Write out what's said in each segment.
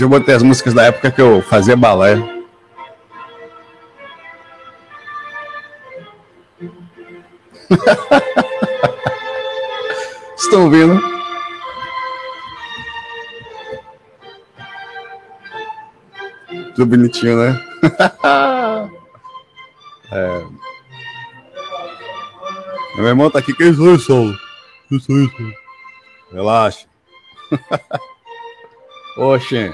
Eu botei as músicas da época que eu fazia balé. Estão ouvindo? Tudo bonitinho, né? é. Meu irmão tá aqui, que isso, isso? Isso, isso. Relaxa. Oxe.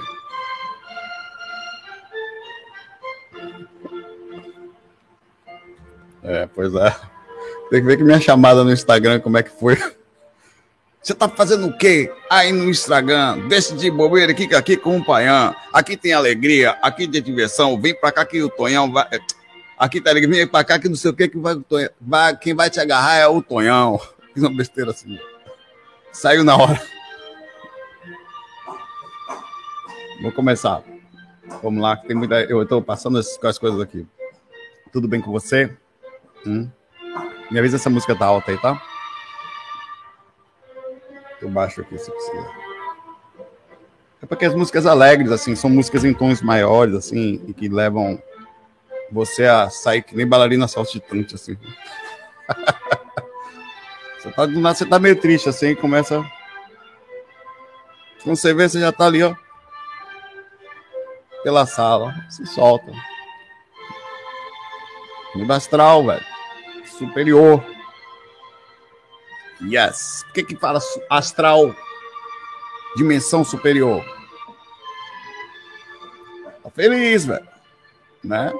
É, pois é. Tem que ver que minha chamada no Instagram, como é que foi. Você tá fazendo o quê aí no Instagram? Deixa de bobeira aqui, aqui com o Paião. Aqui tem alegria, aqui tem diversão. Vem pra cá que o Tonhão vai. Aqui tá alegria, vem pra cá que não sei o que que vai, vai. Quem vai te agarrar é o Tonhão. Fiz uma besteira assim. Saiu na hora. Vou começar. Vamos lá, que tem muita. Eu estou passando as, as coisas aqui. Tudo bem com você? Hum? Me avisa essa música tá alta aí, tá? Eu baixo aqui se precisa. É porque as músicas alegres, assim, são músicas em tons maiores, assim, e que levam você a sair que nem bailarina saltitante, assim. você, tá, você tá meio triste, assim, começa. Quando você vê, você já tá ali, ó pela sala. Se solta. Nível astral, velho. Superior. Yes. Por que que fala astral? Dimensão superior. Tá feliz, velho. Né?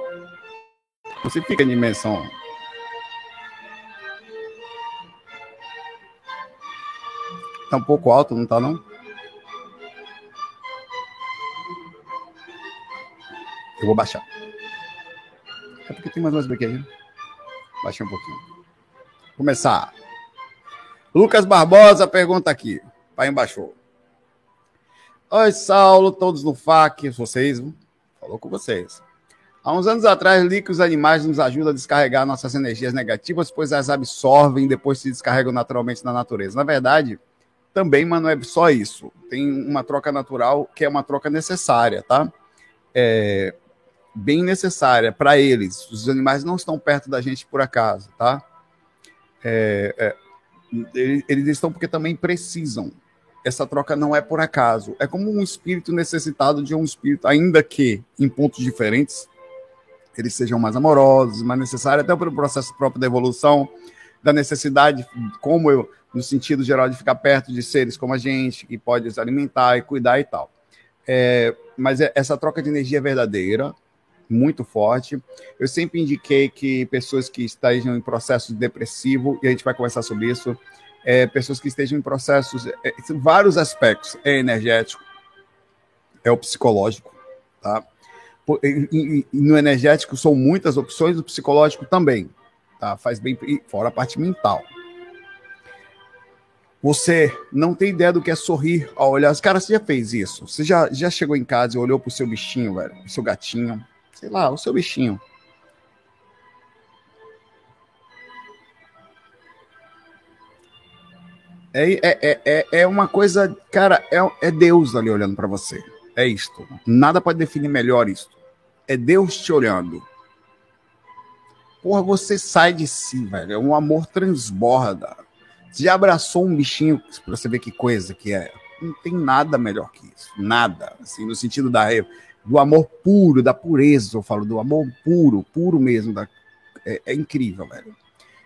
Você fica em dimensão. Tá um pouco alto, não tá não? Eu vou baixar. É porque tem mais umas aqui. Baixei um pouquinho. Começar. Lucas Barbosa pergunta aqui. Pai baixou. Oi, Saulo, todos no FAC, vocês, falou com vocês. Há uns anos atrás, li que os animais nos ajudam a descarregar nossas energias negativas, pois as absorvem e depois se descarregam naturalmente na natureza. Na verdade, também, mas não é só isso. Tem uma troca natural que é uma troca necessária, tá? É, bem necessária para eles. Os animais não estão perto da gente por acaso, tá? É, é, eles estão porque também precisam. Essa troca não é por acaso. É como um espírito necessitado de um espírito, ainda que em pontos diferentes, eles sejam mais amorosos, mais necessários, até pelo processo próprio da evolução, da necessidade, como eu, no sentido geral, de ficar perto de seres como a gente, que pode os alimentar e cuidar e tal. É, mas é, essa troca de energia é verdadeira, muito forte. Eu sempre indiquei que pessoas que estejam em processo depressivo, e a gente vai conversar sobre isso, é, pessoas que estejam em processos, é, vários aspectos, é energético, é o psicológico, tá? E, e, no energético são muitas opções, o psicológico também, tá? Faz bem, fora a parte mental. Você não tem ideia do que é sorrir ao olhar. Cara, você já fez isso? Você já, já chegou em casa e olhou pro seu bichinho, velho, pro seu gatinho, sei lá, o seu bichinho. É, é, é, é uma coisa, cara, é, é Deus ali olhando para você. É isto. Nada pode definir melhor isto. É Deus te olhando. Porra, você sai de si, velho. É um amor transborda. Você já abraçou um bichinho pra você ver que coisa que é. Não tem nada melhor que isso. Nada. Assim, no sentido da do amor puro, da pureza, eu falo, do amor puro, puro mesmo. Da, é, é incrível, velho.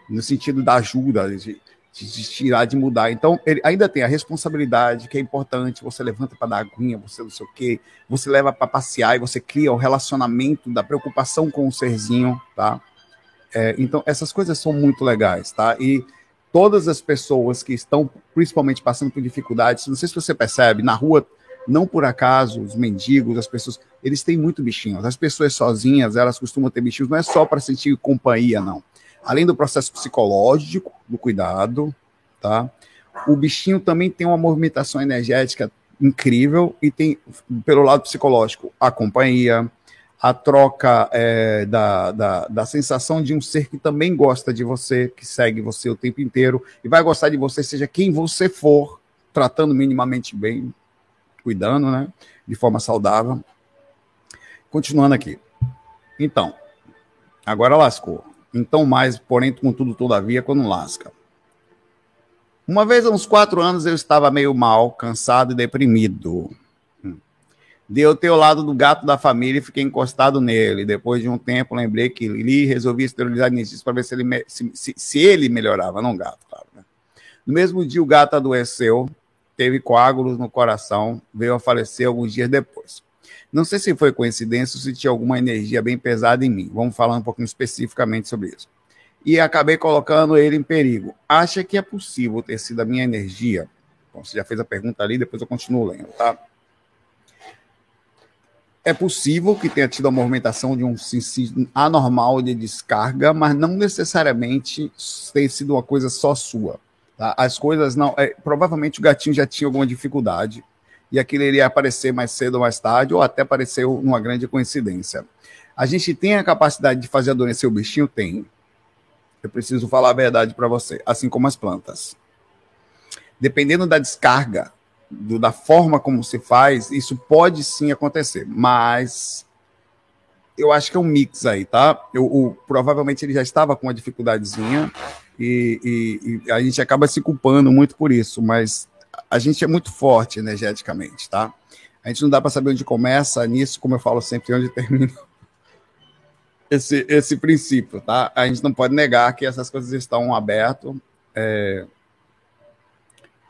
no sentido da ajuda, de, de tirar, de mudar. Então, ele ainda tem a responsabilidade, que é importante, você levanta para dar aguinha, você não sei o quê, você leva para passear e você cria o relacionamento da preocupação com o serzinho, tá? É, então, essas coisas são muito legais, tá? E todas as pessoas que estão, principalmente, passando por dificuldades, não sei se você percebe, na rua, não por acaso, os mendigos, as pessoas, eles têm muito bichinhos. As pessoas sozinhas, elas costumam ter bichinhos, não é só para sentir companhia, não além do processo psicológico do cuidado, tá? O bichinho também tem uma movimentação energética incrível e tem, pelo lado psicológico, a companhia, a troca é, da, da, da, sensação de um ser que também gosta de você, que segue você o tempo inteiro e vai gostar de você, seja quem você for, tratando minimamente bem, cuidando, né? De forma saudável. Continuando aqui. Então, agora lascou. Então mais, porém, contudo, todavia, quando lasca. Uma vez, há uns quatro anos, eu estava meio mal, cansado e deprimido. Hum. Deu ter o lado do gato da família e fiquei encostado nele. Depois de um tempo, lembrei que li resolvi esterilizar nisso para ver se ele, se, se, se, ele melhorava, não gato, claro. Né? No mesmo dia, o gato adoeceu, teve coágulos no coração, veio a falecer alguns dias depois. Não sei se foi coincidência ou se tinha alguma energia bem pesada em mim. Vamos falar um pouquinho especificamente sobre isso. E acabei colocando ele em perigo. Acha que é possível ter sido a minha energia? Bom, você já fez a pergunta ali, depois eu continuo lendo, tá? É possível que tenha tido a movimentação de um anormal de descarga, mas não necessariamente tenha sido uma coisa só sua. Tá? As coisas não. É, provavelmente o gatinho já tinha alguma dificuldade e aquilo iria aparecer mais cedo ou mais tarde, ou até apareceu numa grande coincidência. A gente tem a capacidade de fazer adoecer o bichinho? Tem. Eu preciso falar a verdade para você, assim como as plantas. Dependendo da descarga, do, da forma como se faz, isso pode sim acontecer, mas eu acho que é um mix aí, tá? Eu, o, provavelmente ele já estava com uma dificuldadezinha e, e, e, a gente acaba se culpando muito por isso, mas a gente é muito forte energeticamente, tá? A gente não dá para saber onde começa nisso, como eu falo sempre, onde termina esse, esse princípio, tá? A gente não pode negar que essas coisas estão abertas. É...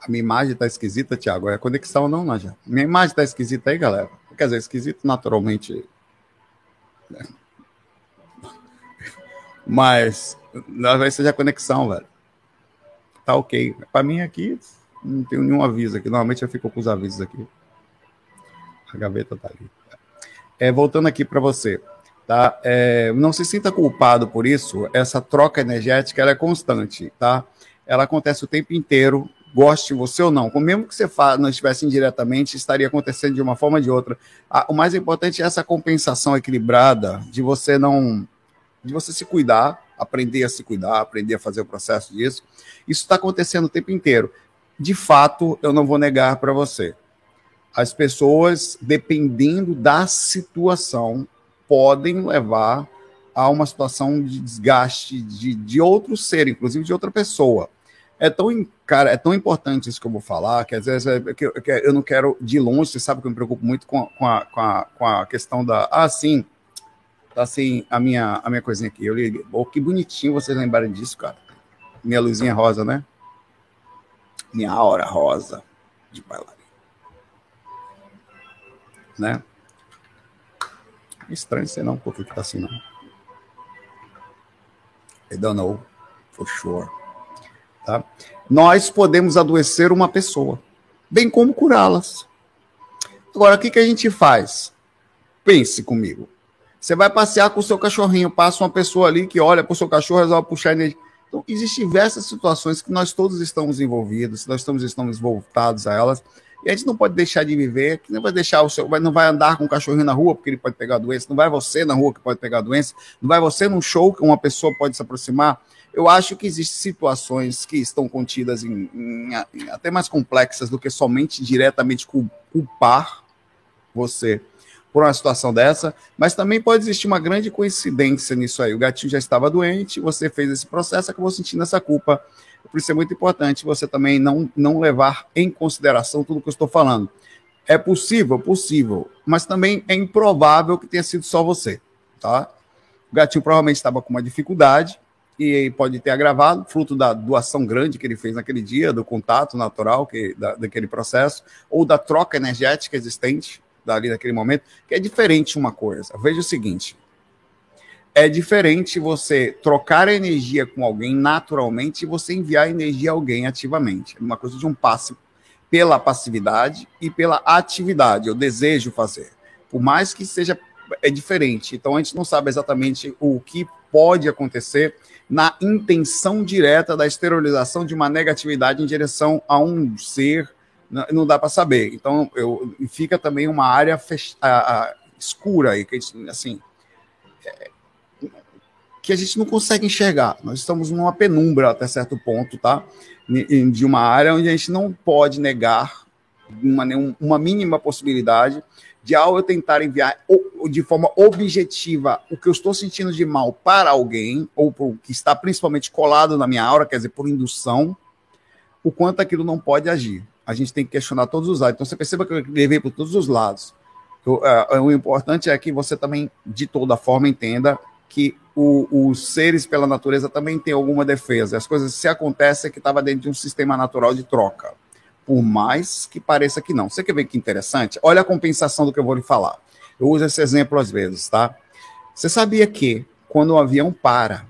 A minha imagem está esquisita, Tiago. É conexão não, Naja? Minha imagem está esquisita aí, galera. Quer dizer, esquisito naturalmente. Né? Mas talvez seja a conexão, velho. Tá ok. Para mim aqui, não tenho nenhum aviso aqui. Normalmente eu fico com os avisos aqui. A gaveta tá ali. É, voltando aqui para você, tá? É, não se sinta culpado por isso. Essa troca energética ela é constante, tá? Ela acontece o tempo inteiro, goste você ou não. Mesmo que você não estivesse indiretamente, estaria acontecendo de uma forma ou de outra. o mais importante é essa compensação equilibrada de você não, de você se cuidar, aprender a se cuidar, aprender a fazer o processo disso. Isso está acontecendo o tempo inteiro de fato, eu não vou negar para você. As pessoas, dependendo da situação, podem levar a uma situação de desgaste de, de outro ser, inclusive de outra pessoa. É tão, cara, é tão importante isso que eu vou falar, que às vezes é, que, que eu não quero de longe, você sabe que eu me preocupo muito com, com, a, com, a, com a questão da. Ah, sim, tá assim, a minha, a minha coisinha aqui. Eu liguei. Oh, que bonitinho vocês lembrarem disso, cara. Minha luzinha rosa, né? minha aura rosa de bailarina. Né? Estranho ser não, porque tá assim não. I don't know for sure. Tá? Nós podemos adoecer uma pessoa, bem como curá-las. Agora, o que, que a gente faz? Pense comigo. Você vai passear com o seu cachorrinho, passa uma pessoa ali que olha para o seu cachorro, resolve puxar energia. Então, existem diversas situações que nós todos estamos envolvidos, nós estamos voltados a elas, e a gente não pode deixar de viver, que não vai deixar o seu, não vai andar com um cachorrinho na rua porque ele pode pegar doença, não vai você na rua que pode pegar doença, não vai você num show que uma pessoa pode se aproximar. Eu acho que existem situações que estão contidas em, em, em até mais complexas do que somente diretamente culpar você por uma situação dessa, mas também pode existir uma grande coincidência nisso aí. O gatinho já estava doente, você fez esse processo, acabou sentindo essa culpa. Por isso é muito importante você também não, não levar em consideração tudo que eu estou falando. É possível? Possível, mas também é improvável que tenha sido só você, tá? O gatinho provavelmente estava com uma dificuldade, e pode ter agravado, fruto da doação grande que ele fez naquele dia, do contato natural que, da, daquele processo, ou da troca energética existente dali naquele momento, que é diferente uma coisa. Veja o seguinte: é diferente você trocar energia com alguém naturalmente e você enviar energia a alguém ativamente. É uma coisa de um passe pela passividade e pela atividade. Eu desejo fazer. Por mais que seja é diferente. Então a gente não sabe exatamente o que pode acontecer na intenção direta da esterilização de uma negatividade em direção a um ser, não dá para saber. Então, eu, fica também uma área fech, a, a, escura aí, que assim, é, que a gente não consegue enxergar. Nós estamos numa penumbra até certo ponto, tá? De uma área onde a gente não pode negar uma, uma mínima possibilidade de ao eu tentar enviar de forma objetiva o que eu estou sentindo de mal para alguém, ou por, que está principalmente colado na minha aura, quer dizer, por indução, o quanto aquilo não pode agir. A gente tem que questionar todos os lados. Então você perceba que eu levei por todos os lados. Eu, uh, o importante é que você também, de toda forma, entenda que o, os seres, pela natureza, também têm alguma defesa. As coisas se acontecem que estava dentro de um sistema natural de troca por mais que pareça que não. Você quer ver que interessante? Olha a compensação do que eu vou lhe falar. Eu uso esse exemplo às vezes, tá? Você sabia que quando o avião para,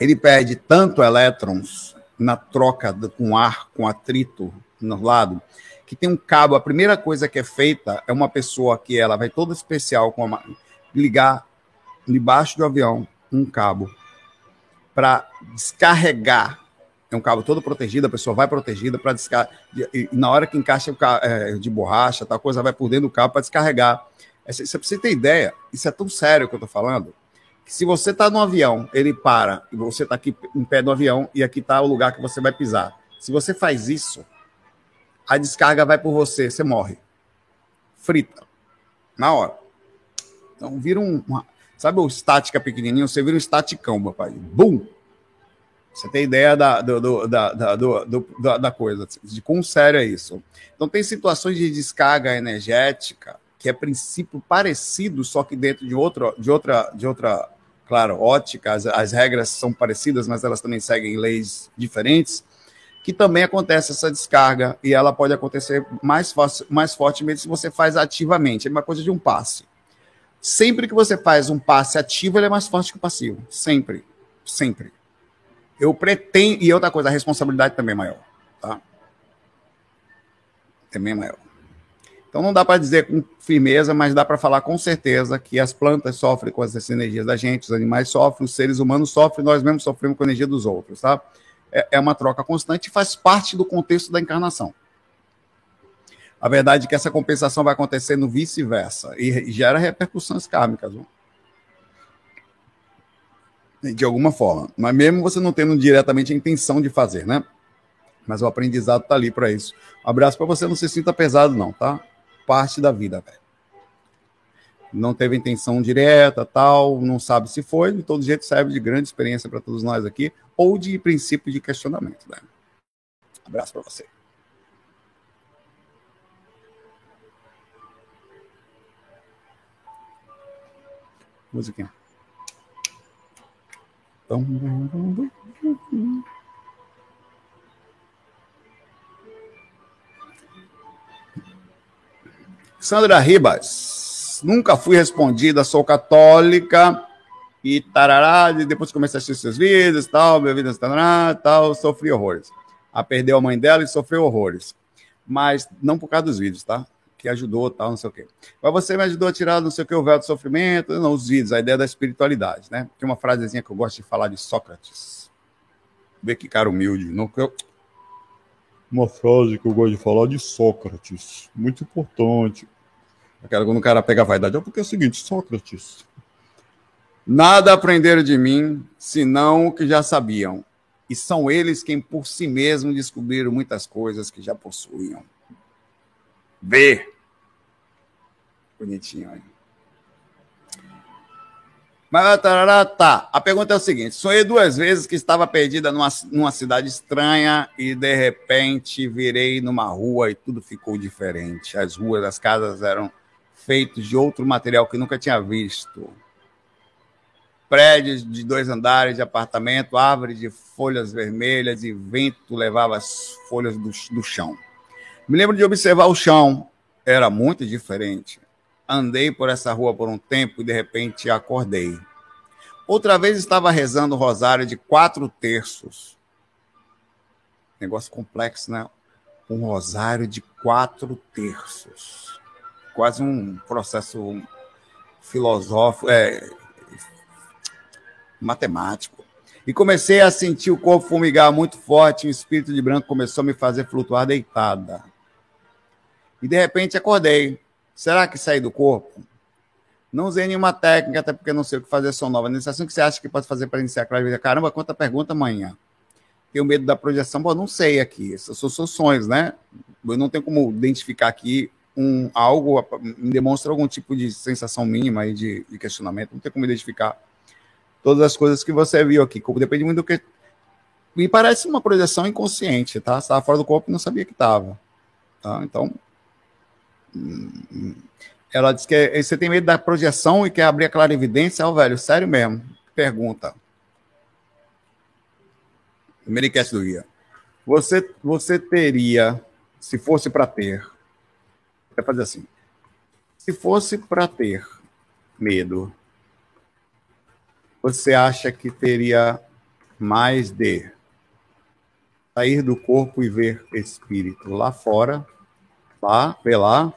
ele perde tanto elétrons na troca com ar, com atrito no lado, que tem um cabo. A primeira coisa que é feita é uma pessoa que ela vai toda especial com uma, ligar debaixo do avião um cabo para descarregar é um cabo todo protegido, a pessoa vai protegida para descarregar. E, na hora que encaixa o cabo, é, de borracha, tal coisa, vai por dentro do cabo para descarregar. É, você precisa ter ideia, isso é tão sério que eu estou falando, que se você está no avião, ele para, e você está aqui em pé do avião, e aqui está o lugar que você vai pisar. Se você faz isso, a descarga vai por você, você morre. Frita. Na hora. Então vira um. Uma, sabe o estática pequenininho? Você vira um estaticão, meu pai. Bum! Você tem ideia da, do, do, da, da, do, da, da, coisa, de quão sério é isso. Então, tem situações de descarga energética que é princípio parecido, só que dentro de outra, de outra, de outra claro, ótica, as, as regras são parecidas, mas elas também seguem leis diferentes, que também acontece essa descarga e ela pode acontecer mais, mais fortemente se você faz ativamente. É uma coisa de um passe. Sempre que você faz um passe ativo, ele é mais forte que o passivo. Sempre. Sempre. Eu pretendo. E outra coisa, a responsabilidade também é maior. Tá? Também é maior. Então não dá para dizer com firmeza, mas dá para falar com certeza que as plantas sofrem com essas energias da gente, os animais sofrem, os seres humanos sofrem, nós mesmos sofremos com a energia dos outros, tá? É, é uma troca constante e faz parte do contexto da encarnação. A verdade é que essa compensação vai acontecer no vice-versa e gera repercussões kármicas. De alguma forma. Mas mesmo você não tendo diretamente a intenção de fazer, né? Mas o aprendizado tá ali para isso. Um abraço para você, não se sinta pesado não, tá? Parte da vida, velho. Não teve intenção direta, tal, não sabe se foi, de todo jeito serve de grande experiência para todos nós aqui, ou de princípio de questionamento, né? Abraço para você. Musiquinha. Sandra Ribas, nunca fui respondida, sou católica e tarará, e depois comecei a assistir seus vídeos, tal, minha vida tarará, tal, sofri horrores. A perdeu a mãe dela e sofreu horrores. Mas não por causa dos vídeos, tá? que ajudou, tal, não sei o quê. Mas você me ajudou a tirar, não sei o que, o véu do sofrimento, não, os vídeos, a ideia da espiritualidade, né? Tem uma frasezinha que eu gosto de falar de Sócrates. Vê que cara humilde. Não, eu... Uma frase que eu gosto de falar de Sócrates, muito importante. Aquela quando o cara pega a vaidade, é porque é o seguinte, Sócrates. Nada aprenderam de mim, senão o que já sabiam. E são eles quem por si mesmos descobriram muitas coisas que já possuíam. B. Bonitinho aí. Mas tá. A pergunta é o seguinte: sonhei duas vezes que estava perdida numa, numa cidade estranha e de repente virei numa rua e tudo ficou diferente. As ruas, as casas eram feitas de outro material que nunca tinha visto. Prédios de dois andares de apartamento, árvores de folhas vermelhas e vento levava as folhas do, do chão. Me lembro de observar o chão, era muito diferente. Andei por essa rua por um tempo e de repente acordei. Outra vez estava rezando o rosário de quatro terços. Negócio complexo, né? Um rosário de quatro terços. Quase um processo filosófico, é, matemático. E comecei a sentir o corpo fumigar muito forte, e o espírito de branco começou a me fazer flutuar deitada. E de repente acordei. Será que saí do corpo? Não usei nenhuma técnica, até porque não sei o que fazer som nova. Nesse assunto que você acha que pode fazer para iniciar a clarividência? Caramba, quanta pergunta amanhã. Tenho medo da projeção. Bom, não sei aqui. Essas são sonhos, né? Eu não tenho como identificar aqui um algo, me demonstra algum tipo de sensação mínima aí de, de questionamento. Não tem como identificar todas as coisas que você viu aqui. Depende muito do que. Me parece uma projeção inconsciente, tá? Estava fora do corpo e não sabia que estava. Tá? Então. Ela disse que você tem medo da projeção e quer abrir a clarividência. Ó, oh, velho, sério mesmo. Pergunta. Primeiro do guia. Você, você teria, se fosse para ter, vai fazer assim. Se fosse para ter medo você acha que teria mais de sair do corpo e ver espírito lá fora, lá, lá,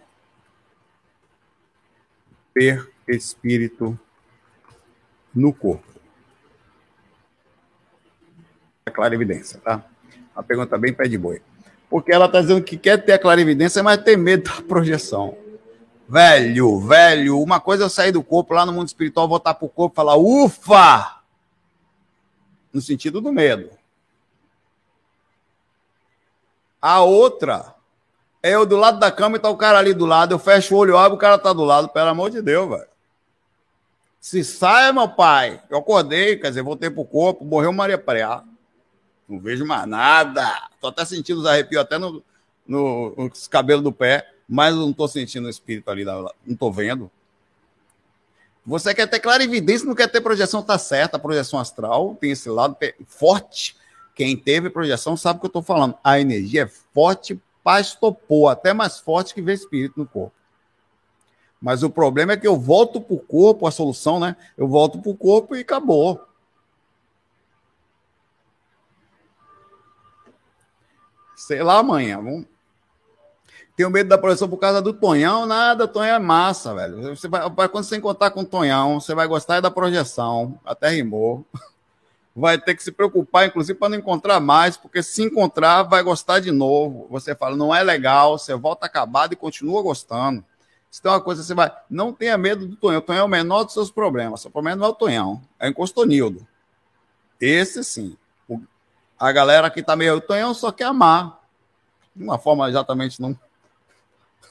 ver espírito no corpo? É clara evidência, tá? Uma pergunta bem pé de boi. Porque ela está dizendo que quer ter a clarividência, mas tem medo da projeção. Velho, velho, uma coisa é sair do corpo lá no mundo espiritual, voltar para o corpo e falar, ufa! No sentido do medo. A outra é eu do lado da cama e tá o cara ali do lado, eu fecho o olho, abro, o cara tá do lado, pelo amor de Deus, velho. Se sai, meu pai, eu acordei, quer dizer, voltei pro corpo, morreu Maria Preá. Não vejo mais nada. Tô até sentindo os arrepios até no, no, nos cabelos do pé mas eu não estou sentindo o espírito ali, não estou vendo. Você quer ter clarividência, não quer ter projeção, tá certa. A projeção astral tem esse lado forte. Quem teve projeção sabe o que eu estou falando. A energia é forte, pastopou, até mais forte que ver espírito no corpo. Mas o problema é que eu volto para o corpo, a solução, né? Eu volto para o corpo e acabou. Sei lá amanhã. Vamos, tenho medo da projeção por causa do Tonhão. Nada, Tonhão é massa, velho. Você vai, quando você encontrar com o Tonhão, você vai gostar da projeção. Até rimou. Vai ter que se preocupar, inclusive, para não encontrar mais, porque se encontrar, vai gostar de novo. Você fala, não é legal, você volta acabado e continua gostando. Se tem uma coisa, você vai. Não tenha medo do Tonhão. O Tonhão é o menor dos seus problemas. Seu problema não é o Tonhão, é o Encostonildo. Esse sim. A galera que tá meio. O Tonhão só quer amar. De uma forma exatamente não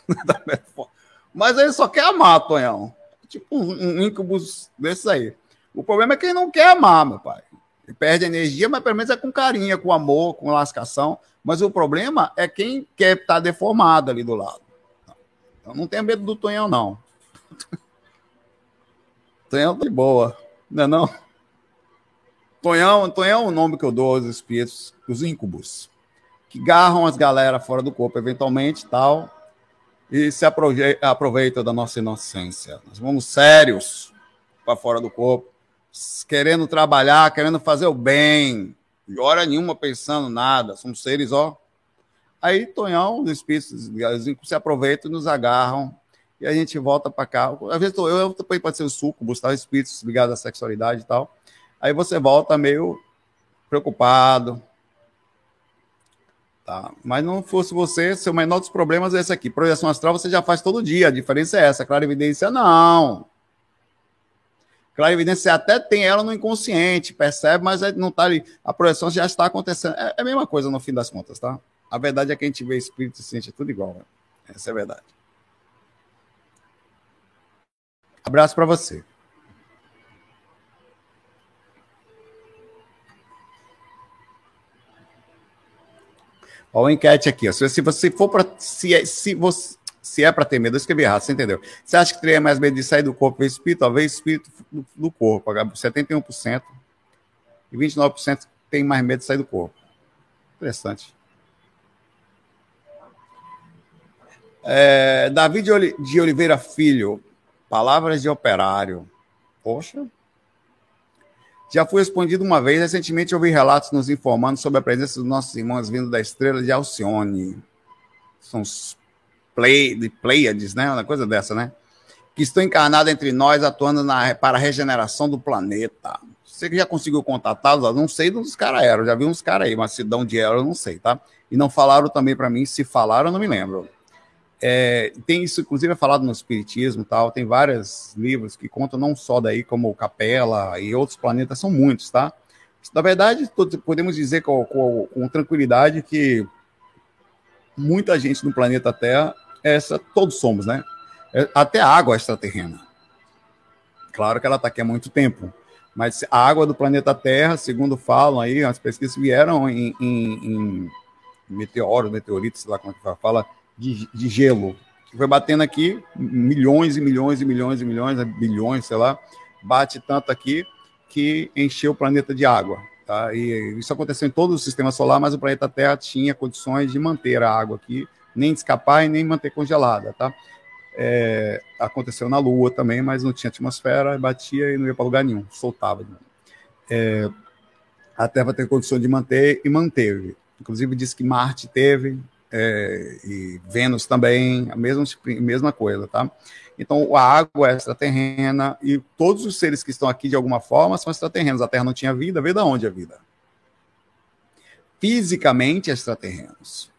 Mas ele só quer amar, Tonhão. Tipo um, um incubus desses aí. O problema é que ele não quer amar, meu pai. Ele perde energia, mas pelo menos é com carinho, com amor, com lascação. Mas o problema é quem quer estar tá deformado ali do lado. Então não tenha medo do Tonhão, não. Tonhão tá de boa, não é não? Tonhão, Tonhão é o nome que eu dou aos espíritos, os íncubos, que garram as galera fora do corpo eventualmente tal, e se aproveita da nossa inocência. Nós vamos sérios para fora do corpo, querendo trabalhar, querendo fazer o bem, de hora nenhuma pensando nada. Somos seres, ó. Aí, Tonhão, os espíritos se aproveitam e nos agarram e a gente volta para cá. Às vezes eu, eu também pode ser o suco, buscar espíritos ligados à sexualidade e tal. Aí você volta meio preocupado, Tá? Mas não fosse você, seu menor dos problemas é esse aqui. Projeção astral você já faz todo dia, a diferença é essa. Clarividência, não. Clarividência você até tem ela no inconsciente, percebe, mas não está ali. A projeção já está acontecendo. É, é a mesma coisa no fim das contas, tá? A verdade é que a gente vê espírito e sente tudo igual. Né? Essa é a verdade. Abraço para você. Olha a enquete aqui. Se, você for para. Se, se. Se é para ter medo, eu escrevi errado, você entendeu? Você acha que teria mais medo de sair do corpo ver espírito? Talvez espírito do, do corpo, 71%. E 29% tem mais medo de sair do corpo. Interessante. É, Davi de Oliveira Filho, palavras de operário. Poxa. Já foi respondido uma vez. Recentemente ouvi relatos nos informando sobre a presença dos nossos irmãos vindo da estrela de Alcione. São os play, de Pleiades, né? Uma coisa dessa, né? Que estão encarnados entre nós, atuando na, para a regeneração do planeta. Você que já conseguiu contatá-los? Não sei dos caras eram, já vi uns caras aí, mas se dão de eram, eu não sei, tá? E não falaram também para mim, se falaram, eu não me lembro. É, tem isso, inclusive, é falado no Espiritismo tal. Tem vários livros que contam não só daí, como Capela e outros planetas, são muitos, tá? Na verdade, podemos dizer com, com, com tranquilidade que muita gente no planeta Terra essa todos somos, né? É, até a água é extraterrena. Claro que ela está aqui há muito tempo, mas a água do planeta Terra, segundo falam aí, as pesquisas vieram em, em, em meteoros, meteoritos, sei lá como é que fala, de, de gelo, que foi batendo aqui milhões e milhões e milhões e milhões, bilhões, sei lá, bate tanto aqui que encheu o planeta de água. Tá? E isso aconteceu em todo o sistema solar, mas o planeta Terra tinha condições de manter a água aqui nem de escapar e nem manter congelada, tá? É, aconteceu na Lua também, mas não tinha atmosfera, batia e não ia para lugar nenhum, soltava. É, a Terra tem condição de manter e manteve. Inclusive disse que Marte teve é, e Vênus também, a mesma, mesma coisa, tá? Então, a água é extraterrena e todos os seres que estão aqui de alguma forma são extraterrenos. A Terra não tinha vida, veio da onde a vida? Fisicamente extraterrenos.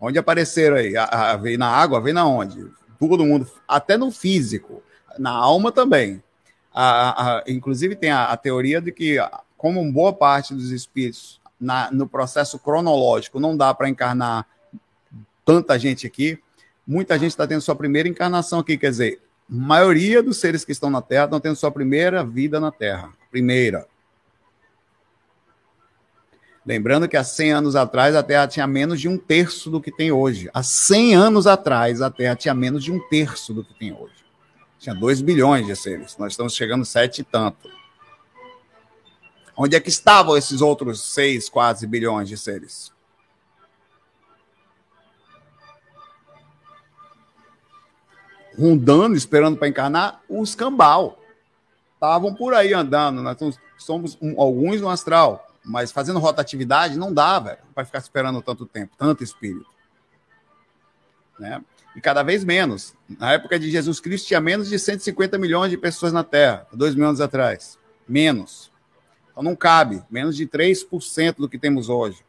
Onde apareceram aí? A, a, veio na água, veio na onde? Todo mundo, até no físico, na alma também. A, a, inclusive tem a, a, teoria de que, como boa parte dos espíritos, na, no processo cronológico, não dá para encarnar tanta gente aqui, muita gente está tendo sua primeira encarnação aqui, quer dizer, a maioria dos seres que estão na Terra estão tendo sua primeira vida na Terra. Primeira. Lembrando que há 100 anos atrás a Terra tinha menos de um terço do que tem hoje. Há 100 anos atrás a Terra tinha menos de um terço do que tem hoje. Tinha 2 bilhões de seres. Nós estamos chegando a 7 e tanto. Onde é que estavam esses outros 6, quase bilhões de seres? Rondando, esperando para encarnar, os cambal. Estavam por aí andando. Nós somos um, alguns no astral mas fazendo rotatividade não dá, velho, para ficar esperando tanto tempo, tanto espírito. Né? E cada vez menos. Na época de Jesus Cristo tinha menos de 150 milhões de pessoas na Terra, dois mil anos atrás. Menos. Então não cabe, menos de 3% do que temos hoje.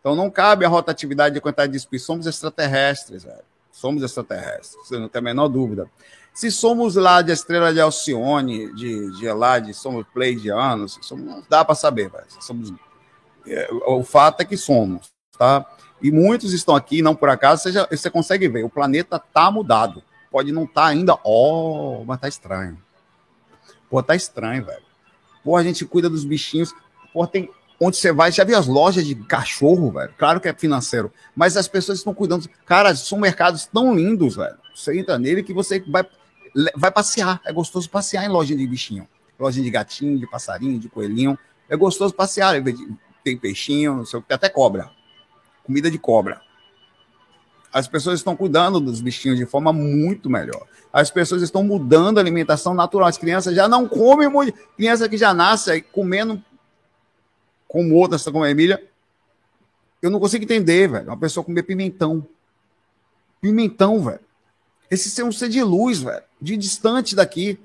Então não cabe a rotatividade de quantidade de espíritos. Somos extraterrestres, velho. Somos extraterrestres, não tem a menor dúvida. Se somos lá de estrela de Alcione, de, de lá de somos pleidianos, somos, não dá para saber, velho. Somos, é, o fato é que somos, tá? E muitos estão aqui, não por acaso, você, já, você consegue ver, o planeta tá mudado. Pode não estar tá ainda, ó, oh, mas tá estranho. Pô, tá estranho, velho. Pô, a gente cuida dos bichinhos. Pô, tem onde você vai, já viu as lojas de cachorro, velho? Claro que é financeiro, mas as pessoas estão cuidando. Cara, são mercados tão lindos, velho. Você entra nele que você vai vai passear. É gostoso passear em loja de bichinho. Loja de gatinho, de passarinho, de coelhinho. É gostoso passear. Tem peixinho, não sei o que, até cobra. Comida de cobra. As pessoas estão cuidando dos bichinhos de forma muito melhor. As pessoas estão mudando a alimentação natural. As crianças já não comem muito. Criança que já nasce comendo como outras, como a Emília. Eu não consigo entender, velho. Uma pessoa comer pimentão. Pimentão, velho. Esse é um ser de luz, velho, de distante daqui.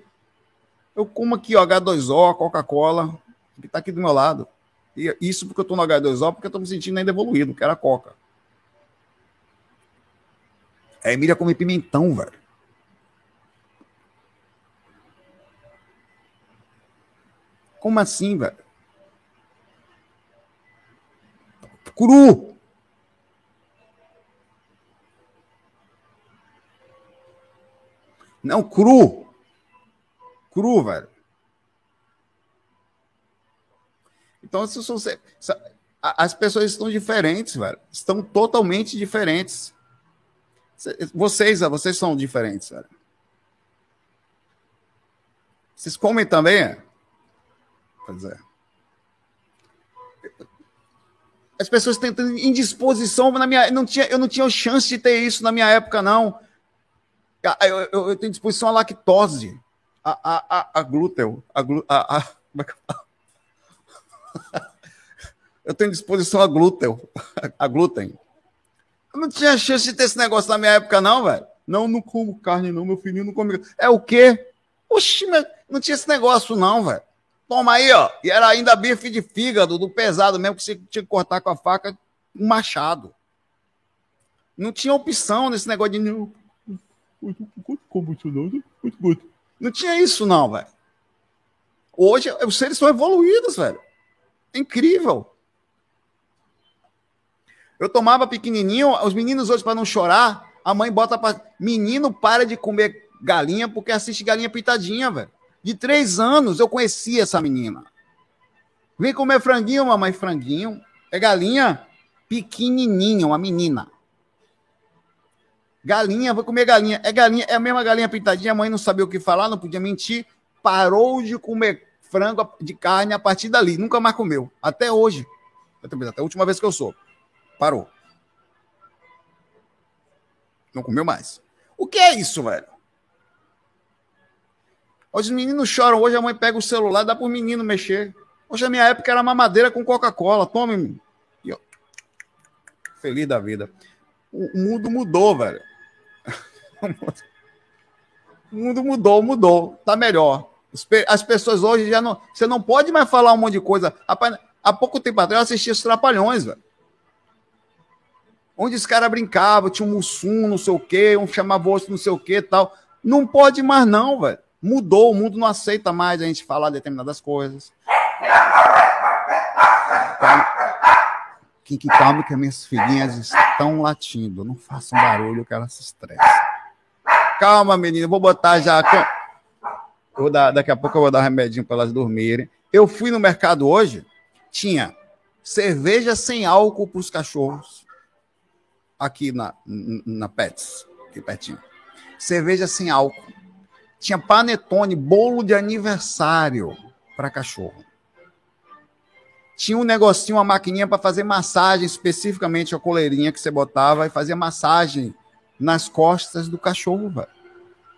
Eu como aqui, ó, H2O, Coca-Cola, que tá aqui do meu lado. E isso porque eu tô no H2O, porque eu tô me sentindo ainda evoluído, que era Coca. A Emília come pimentão, velho. Como assim, velho? Cru! Não, cru. Cru, velho. Então, se você, as pessoas estão diferentes, velho. Estão totalmente diferentes. Vocês, vocês são diferentes, velho. Vocês comem também? Pois é. As pessoas têm indisposição na minha. Não tinha, eu não tinha chance de ter isso na minha época, não. Eu, eu, eu tenho disposição à lactose, a, a, a, glúten, a, a, a, é eu tenho disposição a glúten, a glúten. Eu não tinha chance de ter esse negócio na minha época, não, velho. Não, não como carne, não, meu filhinho não come. É o quê? Oxi, não tinha esse negócio, não, velho. Toma aí, ó. E era ainda bife de fígado, do pesado mesmo, que você tinha que cortar com a faca um machado. Não tinha opção nesse negócio de. Não tinha isso, não, velho. Hoje, os seres são evoluídos, velho. É incrível. Eu tomava pequenininho, os meninos hoje, para não chorar, a mãe bota para. Menino, para de comer galinha porque assiste galinha pitadinha, velho. De três anos eu conhecia essa menina. Vem comer franguinho, mamãe, franguinho. É galinha pequenininha, uma menina. Galinha, vou comer galinha. É galinha, é a mesma galinha pintadinha. A mãe não sabia o que falar, não podia mentir. Parou de comer frango de carne a partir dali. Nunca mais comeu. Até hoje. Até a última vez que eu sou. Parou. Não comeu mais. O que é isso, velho? Hoje os meninos choram, hoje a mãe pega o celular, dá para o menino mexer. Hoje a minha época era mamadeira com Coca-Cola. Tome. Feliz da vida. O mundo mudou, velho. O mundo mudou, mudou. Tá melhor. As pessoas hoje já não. Você não pode mais falar um monte de coisa. há pouco tempo atrás eu assistia os Trapalhões, velho. Onde os caras brincavam, tinha um mussum, não sei o quê, um chamava outro, não sei o quê tal. Não pode mais, não, velho. Mudou, o mundo não aceita mais a gente falar determinadas coisas. Quem que calma que minhas filhinhas estão latindo. Não façam barulho que elas se estressam. Calma, menina, vou botar já. Vou dar, daqui a pouco eu vou dar um remedinho para elas dormirem. Eu fui no mercado hoje, tinha cerveja sem álcool para os cachorros. Aqui na, na Pets, aqui pertinho. Cerveja sem álcool. Tinha panetone, bolo de aniversário para cachorro. Tinha um negocinho, uma maquininha para fazer massagem, especificamente a coleirinha que você botava e fazia massagem nas costas do cachorro, velho.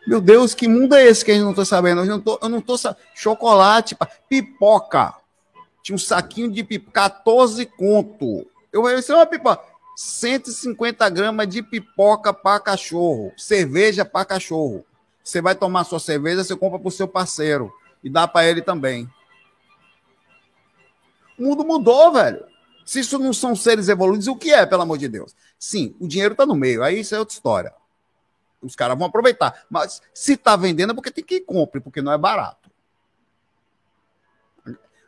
Meu Deus, que mundo é esse que a gente não tá sabendo? Eu não tô, eu não tô chocolate, pipoca. Tinha um saquinho de pipoca, 14 conto. Eu isso é uma pipoca. 150 gramas de pipoca para cachorro, cerveja para cachorro. Você vai tomar sua cerveja, você compra para o seu parceiro e dá para ele também. O mundo mudou, velho. Se isso não são seres evoluídos, o que é, pelo amor de Deus? Sim, o dinheiro está no meio, aí isso é outra história. Os caras vão aproveitar. Mas se está vendendo é porque tem que ir compre, porque não é barato.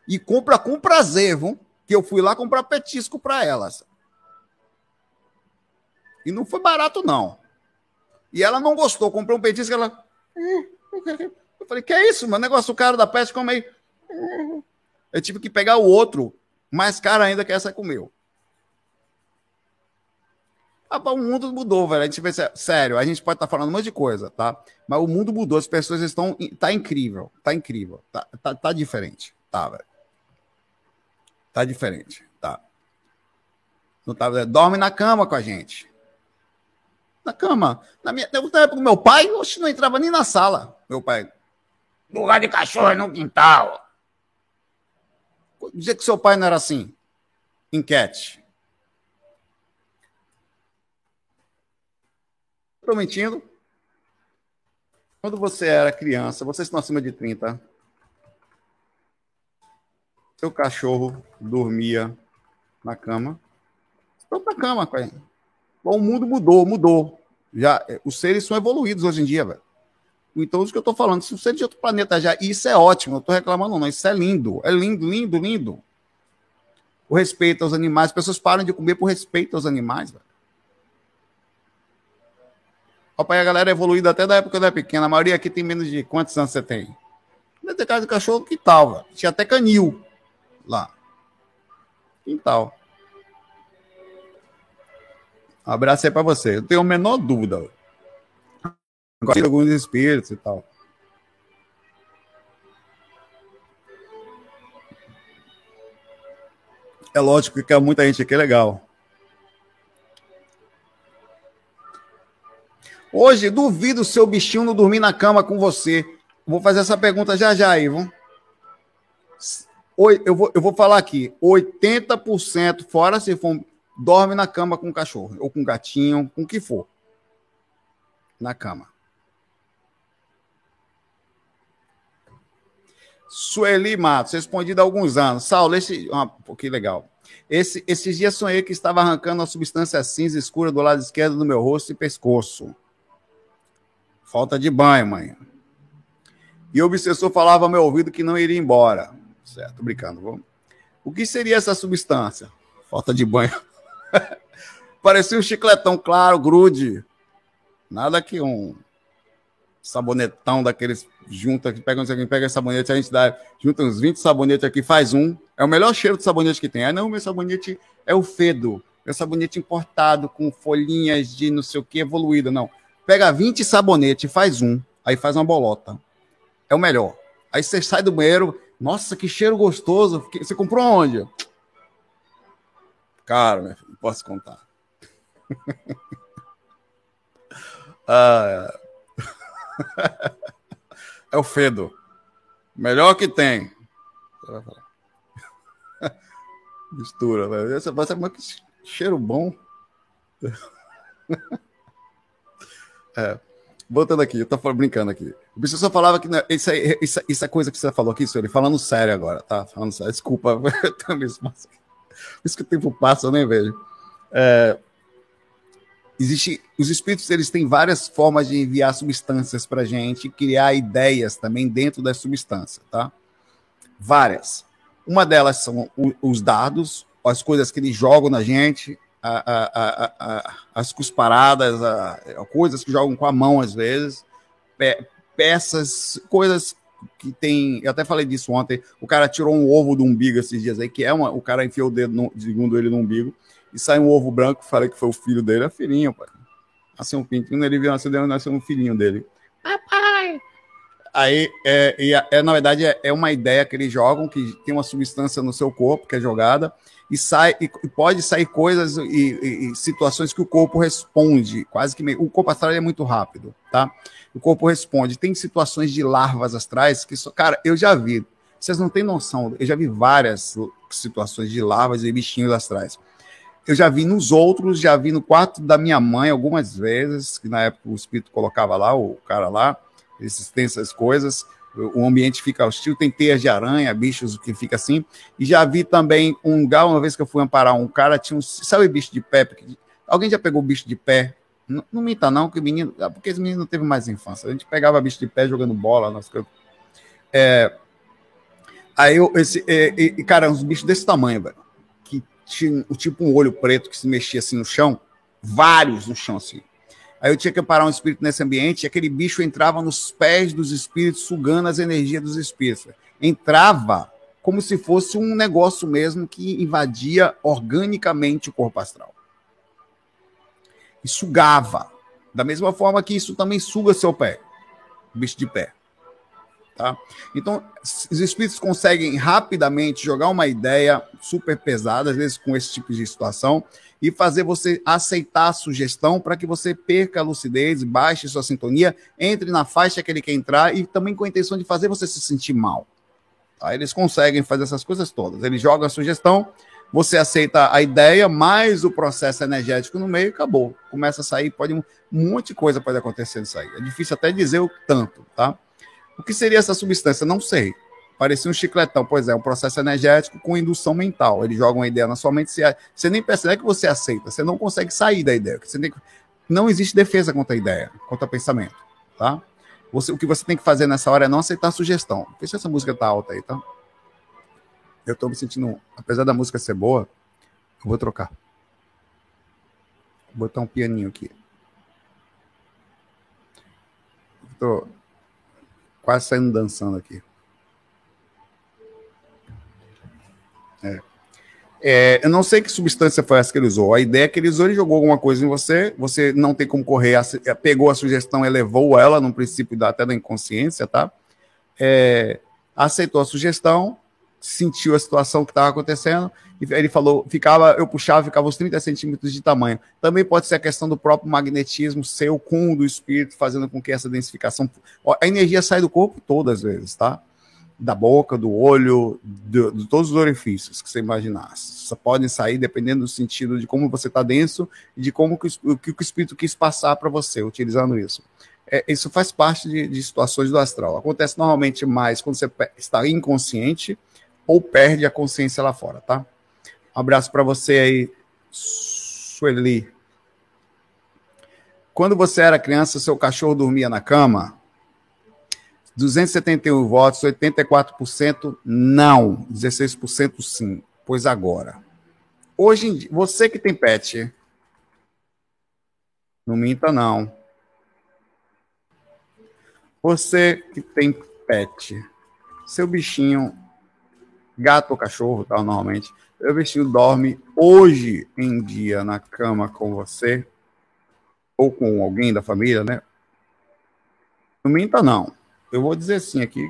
E compra com prazer, viu? Que eu fui lá comprar petisco para elas. E não foi barato, não. E ela não gostou, comprou um petisco, ela. Eu falei, que é isso, meu negócio, o cara da peste come aí. Eu tive que pegar o outro, mais caro ainda que essa comeu. Ah, o mundo mudou, velho. A gente pensa, sério, a gente pode estar tá falando um monte de coisa, tá? Mas o mundo mudou, as pessoas estão. Tá incrível, tá incrível, tá, tá, tá diferente, tá, velho. Tá diferente, tá. Não tá, dorme na cama com a gente na cama. Na, minha, na época do meu pai, oxe, não entrava nem na sala. Meu pai, lugar de cachorro é no quintal. Dizer que seu pai não era assim. Enquete. Estou mentindo? Quando você era criança, vocês estão acima de 30, seu cachorro dormia na cama. Estou na cama, pai. Bom, o mundo mudou, mudou. Já, os seres são evoluídos hoje em dia, velho. Então, isso que eu tô falando, se você é de outro planeta já, isso é ótimo, eu tô reclamando, não, isso é lindo, é lindo, lindo, lindo. O respeito aos animais, as pessoas param de comer por respeito aos animais, velho. Papai, a galera é evoluída até da época da pequena, a maioria aqui tem menos de quantos anos você tem? Não tem casa de cachorro, que tal, velho? Tinha até canil lá. Quintal. Um abraço aí para você. Eu tenho a menor dúvida. Agora, alguns espíritos e tal. É lógico que é muita gente aqui é legal. Hoje, duvido seu bichinho não dormir na cama com você. Vou fazer essa pergunta já já vamos? Eu vou, eu vou falar aqui: 80%, fora se for, dorme na cama com o cachorro, ou com o gatinho, com o que for. Na cama. Sueli Matos, respondido há alguns anos. Saulo, esse. Ah, que legal. Esse, esses dias sonhei que estava arrancando uma substância cinza escura do lado esquerdo do meu rosto e pescoço. Falta de banho, mãe. E o obsessor falava ao meu ouvido que não iria embora. Certo, brincando. Vamos. O que seria essa substância? Falta de banho. Parecia um chicletão claro, grude. Nada que um sabonetão daqueles junta, que pega, sei, pega sabonete, a gente dá, junta uns 20 sabonetes aqui, faz um. É o melhor cheiro de sabonete que tem. Ah, não, meu sabonete é o Fedo. Meu sabonete importado com folhinhas de não sei o que evoluída. Não. Pega 20 sabonetes, faz um, aí faz uma bolota. É o melhor. Aí você sai do banheiro, nossa, que cheiro gostoso. Você comprou onde? Cara, posso contar. ah, é o Fedo. Melhor que tem. Mistura, velho. Essa vai ser que cheiro bom. é. Voltando aqui, eu tô brincando aqui. O bicho só falava que. Isso, aí, isso, isso é coisa que você falou aqui, senhor. Falando sério agora, tá? Falando sério. Desculpa, isso que o tempo passa, nem vejo. É, existe os espíritos eles têm várias formas de enviar substâncias para gente criar ideias também dentro da substância tá várias uma delas são os dados as coisas que eles jogam na gente a, a, a, as cusparadas coisas que jogam com a mão às vezes pe, peças coisas que tem eu até falei disso ontem o cara tirou um ovo do umbigo esses dias aí que é uma, o cara enfiou o dedo no, segundo ele no umbigo e sai um ovo branco, falei que foi o filho dele, é filhinho, pai. Nasceu um pintinho, ele viu nascer, nasceu um filhinho dele. Papai! Aí, é, é, na verdade, é, é, uma ideia que eles jogam, que tem uma substância no seu corpo, que é jogada, e sai e, e pode sair coisas e, e, e, situações que o corpo responde, quase que meio, o corpo astral é muito rápido, tá? O corpo responde. Tem situações de larvas astrais que, cara, eu já vi. Vocês não têm noção. Eu já vi várias situações de larvas e bichinhos astrais eu já vi nos outros, já vi no quarto da minha mãe algumas vezes, que na época o espírito colocava lá, o cara lá, esses, tem essas coisas, o ambiente fica hostil, tem teias de aranha, bichos que fica assim, e já vi também um lugar, uma vez que eu fui amparar um cara, tinha um, sabe bicho de pé? Alguém já pegou bicho de pé? Não, não minta não, que menino, ah, porque esse menino não teve mais infância, a gente pegava bicho de pé jogando bola, nas é, aí eu, esse, é, e, cara, uns bichos desse tamanho, velho tinha tipo um olho preto que se mexia assim no chão, vários no chão assim. Aí eu tinha que parar um espírito nesse ambiente e aquele bicho entrava nos pés dos espíritos, sugando as energias dos espíritos. Entrava como se fosse um negócio mesmo que invadia organicamente o corpo astral. E sugava. Da mesma forma que isso também suga seu pé, bicho de pé. Tá? Então, os espíritos conseguem rapidamente jogar uma ideia super pesada, às vezes com esse tipo de situação, e fazer você aceitar a sugestão para que você perca a lucidez, baixe sua sintonia, entre na faixa que ele quer entrar e também com a intenção de fazer você se sentir mal. Tá? Eles conseguem fazer essas coisas todas. Eles jogam a sugestão, você aceita a ideia, mais o processo energético no meio, acabou. Começa a sair, pode um monte de coisa pode acontecer nisso aí. É difícil até dizer o tanto, tá? O que seria essa substância? Não sei. Parecia um chicletão, pois é, um processo energético com indução mental. Eles jogam uma ideia na sua mente, você, você nem percebe que você aceita, você não consegue sair da ideia. Você tem, não existe defesa contra a ideia, contra o pensamento, tá? Você, o que você tem que fazer nessa hora é não aceitar a sugestão. Se essa música tá alta aí, tá? Eu tô me sentindo, apesar da música ser boa, eu vou trocar. Vou botar um pianinho aqui. Tô, quase saindo dançando aqui. É. Eu não sei que substância foi essa que ele usou. A ideia é que ele usou, ele jogou alguma coisa em você, você não tem como correr, pegou a sugestão, elevou ela no princípio da, até da inconsciência, tá? É, aceitou a sugestão, sentiu a situação que estava acontecendo, e ele falou, ficava, eu puxava, ficava uns 30 centímetros de tamanho. Também pode ser a questão do próprio magnetismo seu com o do espírito, fazendo com que essa densificação. A energia sai do corpo todas as vezes, tá? Da boca, do olho, de, todos os orifícios que você imaginasse. Só podem sair dependendo do sentido de como você está denso e de como que o, que o espírito quis passar para você, utilizando isso. É, isso faz parte de, de situações do astral. Acontece normalmente mais quando você está inconsciente ou perde a consciência lá fora, tá? Um abraço para você aí, Sueli. Quando você era criança, seu cachorro dormia na cama? 271 votos, 84% não, 16% sim. Pois agora. Hoje em dia, você que tem pet, não minta não. Você que tem pet, seu bichinho gato ou cachorro, tal, normalmente. Seu bichinho dorme hoje em dia na cama com você, ou com alguém da família, né? Não minta, não. Eu vou dizer assim aqui.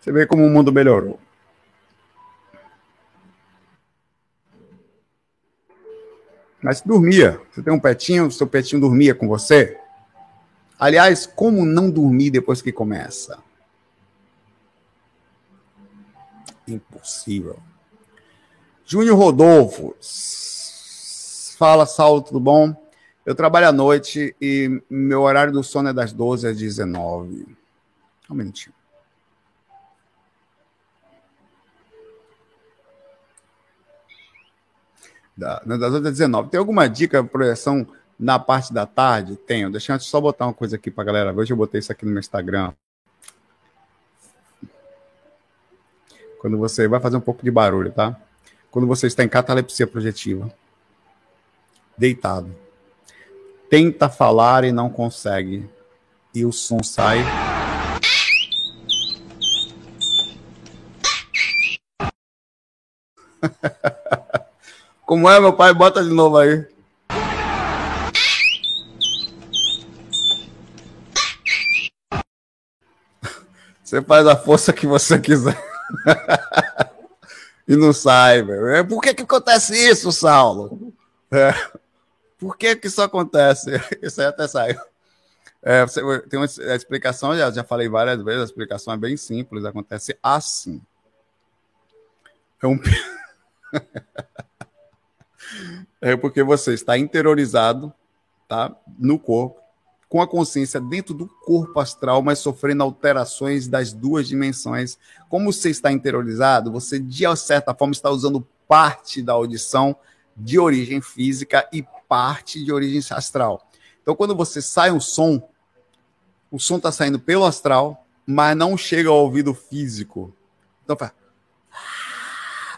Você vê como o mundo melhorou. Mas dormia. Você tem um petinho, seu petinho dormia com você. Aliás, como não dormir depois que começa? impossível. Júnior Rodolfo. Fala, Saulo, tudo bom? Eu trabalho à noite e meu horário do sono é das 12 às 19. Um minutinho. Da, das 12 às 19. Tem alguma dica, projeção na parte da tarde? Tenho. Deixa eu só botar uma coisa aqui para galera. Hoje eu botei isso aqui no meu Instagram. Quando você vai fazer um pouco de barulho, tá? Quando você está em catalepsia projetiva, deitado, tenta falar e não consegue, e o som sai. Como é, meu pai? Bota de novo aí. Você faz a força que você quiser. e não sai, velho. É, por que que acontece isso, Saulo? É. Por que que isso acontece? Isso aí até saiu. É, tem uma a explicação, já, já falei várias vezes, a explicação é bem simples, acontece assim. É um... é porque você está interiorizado, tá, no corpo, com a consciência dentro do corpo astral, mas sofrendo alterações das duas dimensões. Como você está interiorizado, você, de certa forma, está usando parte da audição de origem física e parte de origem astral. Então, quando você sai um som, o som está saindo pelo astral, mas não chega ao ouvido físico. Então,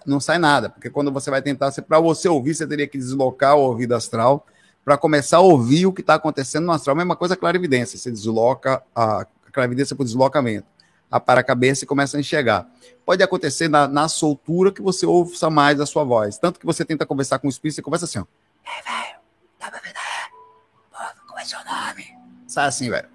não sai nada, porque quando você vai tentar, para você ouvir, você teria que deslocar o ouvido astral para começar a ouvir o que está acontecendo no astral. Mesma coisa a clarividência, você desloca a clarividência por deslocamento. A para a cabeça e começa a enxergar. Pode acontecer na, na soltura que você ouça mais a sua voz. Tanto que você tenta conversar com o espírito, você conversa assim, ó. É, velho, Como é seu nome? Sai assim, velho.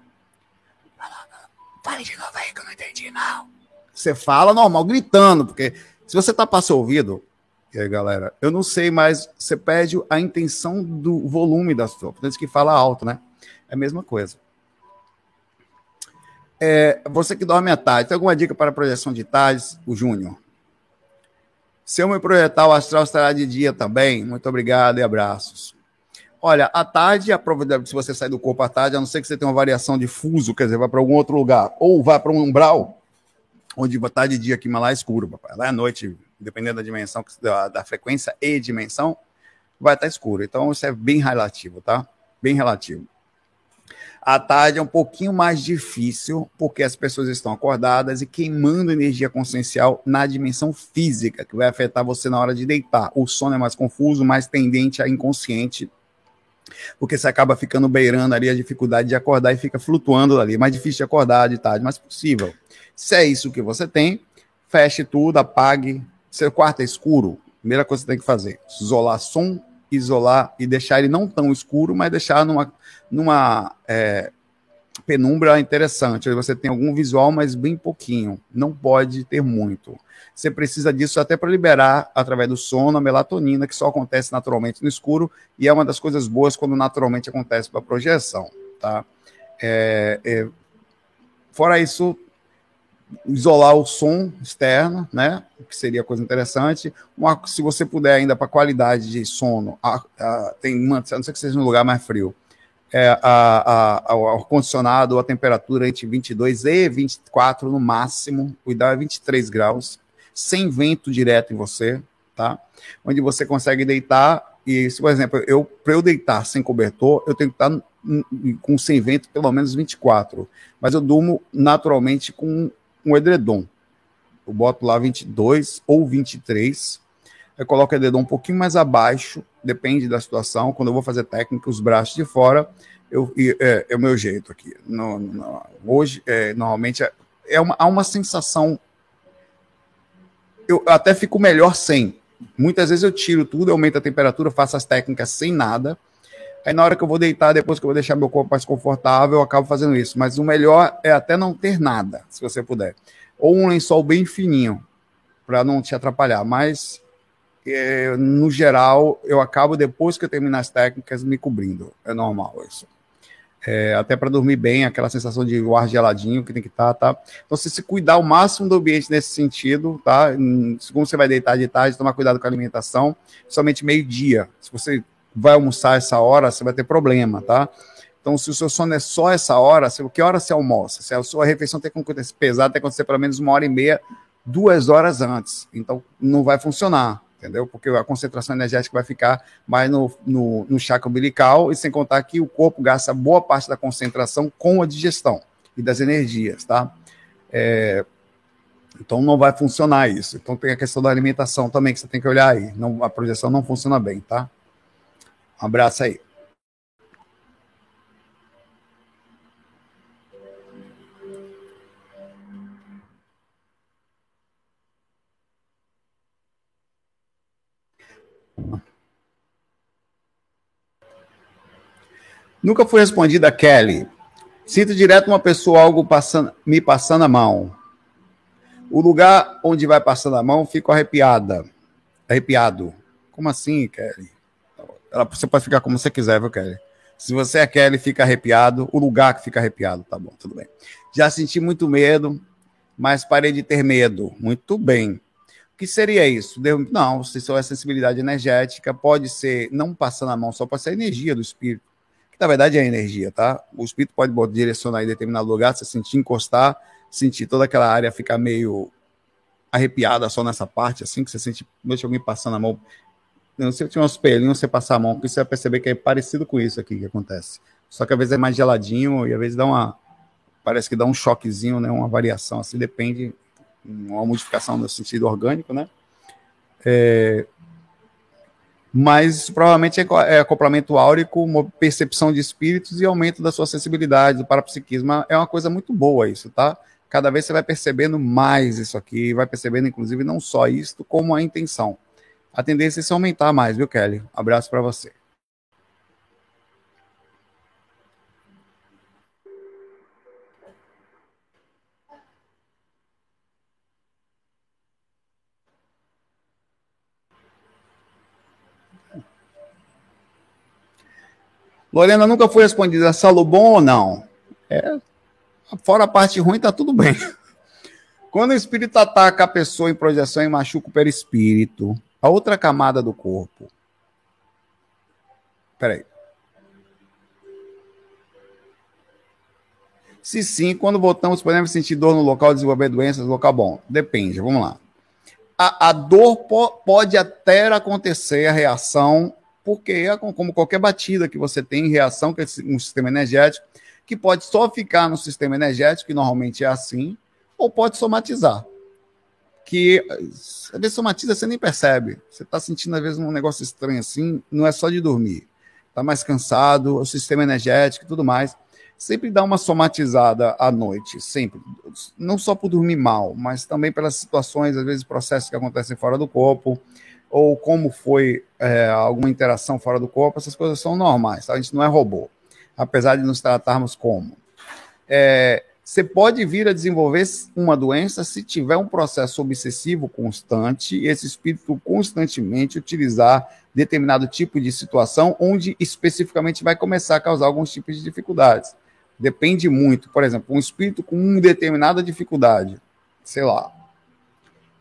Fale de novo aí que eu não entendi, não. Você fala normal, gritando, porque se você tapar seu ouvido, e aí, galera, eu não sei, mas você perde a intenção do volume da sua. Por isso que fala alto, né? É a mesma coisa. É, você que dorme à tarde, tem alguma dica para projeção de tardes? O Júnior. Se eu me projetar, o astral estará de dia também. Muito obrigado e abraços. Olha, à tarde, a probabilidade se você sair do corpo à tarde, a não ser que você tenha uma variação de fuso, quer dizer, vai para algum outro lugar, ou vai para um umbral, onde vai estar de dia aqui, mas lá é escuro, papai. Lá é noite, dependendo da dimensão, da, da frequência e dimensão, vai estar escuro. Então, isso é bem relativo, tá? Bem relativo. À tarde é um pouquinho mais difícil, porque as pessoas estão acordadas e queimando energia consciencial na dimensão física, que vai afetar você na hora de deitar. O sono é mais confuso, mais tendente a inconsciente, porque você acaba ficando beirando ali a dificuldade de acordar e fica flutuando ali. É mais difícil de acordar de tarde, mas possível. Se é isso que você tem, feche tudo, apague. Seu quarto é escuro, primeira coisa que você tem que fazer: isolar som, isolar e deixar ele não tão escuro, mas deixar numa, numa é, penumbra interessante. Você tem algum visual, mas bem pouquinho. Não pode ter muito. Você precisa disso até para liberar, através do sono, a melatonina, que só acontece naturalmente no escuro, e é uma das coisas boas quando naturalmente acontece para projeção. Tá? É, é, fora isso, isolar o som externo, né? Que seria coisa interessante. Uma, se você puder ainda para qualidade de sono, a, a, tem uma, a não ser que seja um lugar mais frio, é, a, a, o ar-condicionado, a temperatura entre 22 e 24 no máximo, ideal é 23 graus, sem vento direto em você, tá? Onde você consegue deitar e, se, por exemplo, eu para eu deitar sem cobertor, eu tenho que estar com sem vento pelo menos 24, mas eu durmo naturalmente com um edredom. Eu boto lá 22 ou 23, eu coloco o edredom um pouquinho mais abaixo, depende da situação. Quando eu vou fazer técnica, os braços de fora, eu, é, é o meu jeito aqui. No, no, hoje, é, normalmente, é, é uma, há uma sensação. Eu até fico melhor sem. Muitas vezes eu tiro tudo, aumento a temperatura, faço as técnicas sem nada. Aí na hora que eu vou deitar, depois que eu vou deixar meu corpo mais confortável, eu acabo fazendo isso. Mas o melhor é até não ter nada, se você puder. Ou um lençol bem fininho, para não te atrapalhar. Mas é, no geral, eu acabo, depois que eu terminar as técnicas, me cobrindo. É normal isso. É, até para dormir bem, aquela sensação de ar geladinho que tem que estar, tá, tá? Então, se se cuidar o máximo do ambiente nesse sentido, tá? Segundo você vai deitar de tarde, tomar cuidado com a alimentação, somente meio-dia. Se você vai almoçar essa hora, você vai ter problema, tá? Então, se o seu sono é só essa hora, se, que hora você almoça? Se a sua refeição tem que acontecer pesada, tem que acontecer pelo menos uma hora e meia, duas horas antes. Então, não vai funcionar entendeu? Porque a concentração energética vai ficar mais no, no, no chakra umbilical, e sem contar que o corpo gasta boa parte da concentração com a digestão e das energias, tá? É, então não vai funcionar isso. Então tem a questão da alimentação também que você tem que olhar aí. Não, a projeção não funciona bem, tá? Um abraço aí. Nunca foi respondida, Kelly. Sinto direto uma pessoa algo passando, me passando a mão. O lugar onde vai passando a mão, fico arrepiada. Arrepiado. Como assim, Kelly? Você pode ficar como você quiser, viu, Kelly? Se você é Kelly, fica arrepiado. O lugar que fica arrepiado, tá bom, tudo bem. Já senti muito medo, mas parei de ter medo. Muito bem. O que seria isso? Não, se só é sensibilidade energética, pode ser, não passando a mão, só pode ser a energia do espírito na verdade é energia, tá? O espírito pode direcionar em determinado lugar, você sentir encostar, sentir toda aquela área ficar meio arrepiada só nessa parte, assim, que você sente, deixa alguém passando a mão. Não sei se tinha um espelhinho, você passar a mão, porque você vai perceber que é parecido com isso aqui que acontece. Só que às vezes é mais geladinho e às vezes dá uma. Parece que dá um choquezinho, né? Uma variação, assim, depende. Uma modificação no sentido orgânico, né? É, mas provavelmente é, é acoplamento áurico, percepção de espíritos e aumento da sua sensibilidade, do parapsiquismo. É uma coisa muito boa isso, tá? Cada vez você vai percebendo mais isso aqui, vai percebendo, inclusive, não só isto, como a intenção. A tendência é se aumentar mais, viu, Kelly? Abraço para você. Lorena nunca foi respondida, salo bom ou não? É, fora a parte ruim, tá tudo bem. Quando o espírito ataca a pessoa em projeção e machuca o perispírito, a outra camada do corpo. Peraí. Se sim, quando voltamos, podemos sentir dor no local, desenvolver doenças local bom. Depende, vamos lá. A, a dor po pode até acontecer, a reação porque é como qualquer batida que você tem em reação, é um sistema energético, que pode só ficar no sistema energético, que normalmente é assim, ou pode somatizar. Que às vezes somatiza, você nem percebe. Você está sentindo, às vezes, um negócio estranho assim, não é só de dormir. Está mais cansado, o sistema energético e tudo mais. sempre dá uma somatizada à noite, sempre. Não só por dormir mal, mas também pelas situações, às vezes, processos que acontecem fora do corpo, ou como foi é, alguma interação fora do corpo, essas coisas são normais, tá? a gente não é robô, apesar de nos tratarmos como. É, você pode vir a desenvolver uma doença se tiver um processo obsessivo constante e esse espírito constantemente utilizar determinado tipo de situação onde especificamente vai começar a causar alguns tipos de dificuldades. Depende muito. Por exemplo, um espírito com uma determinada dificuldade, sei lá,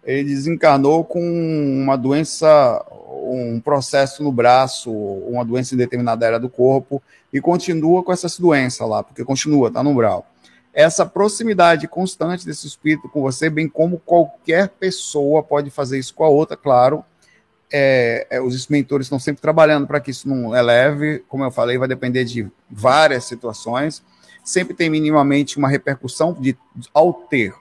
ele desencarnou com uma doença, um processo no braço, uma doença em determinada área do corpo e continua com essa doença lá, porque continua, está no umbral essa proximidade constante desse espírito com você, bem como qualquer pessoa pode fazer isso com a outra, claro. É, é, os mentores estão sempre trabalhando para que isso não eleve, como eu falei, vai depender de várias situações. Sempre tem minimamente uma repercussão de, ao ter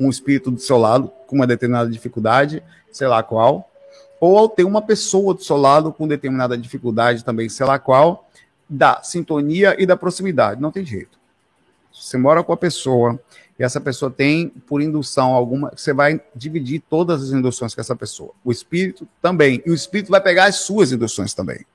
um espírito do seu lado com uma determinada dificuldade, sei lá qual, ou ao ter uma pessoa do seu lado com determinada dificuldade também, sei lá qual, da sintonia e da proximidade. Não tem jeito. Você mora com a pessoa e essa pessoa tem, por indução alguma, você vai dividir todas as induções com essa pessoa. O espírito também. E o espírito vai pegar as suas induções também.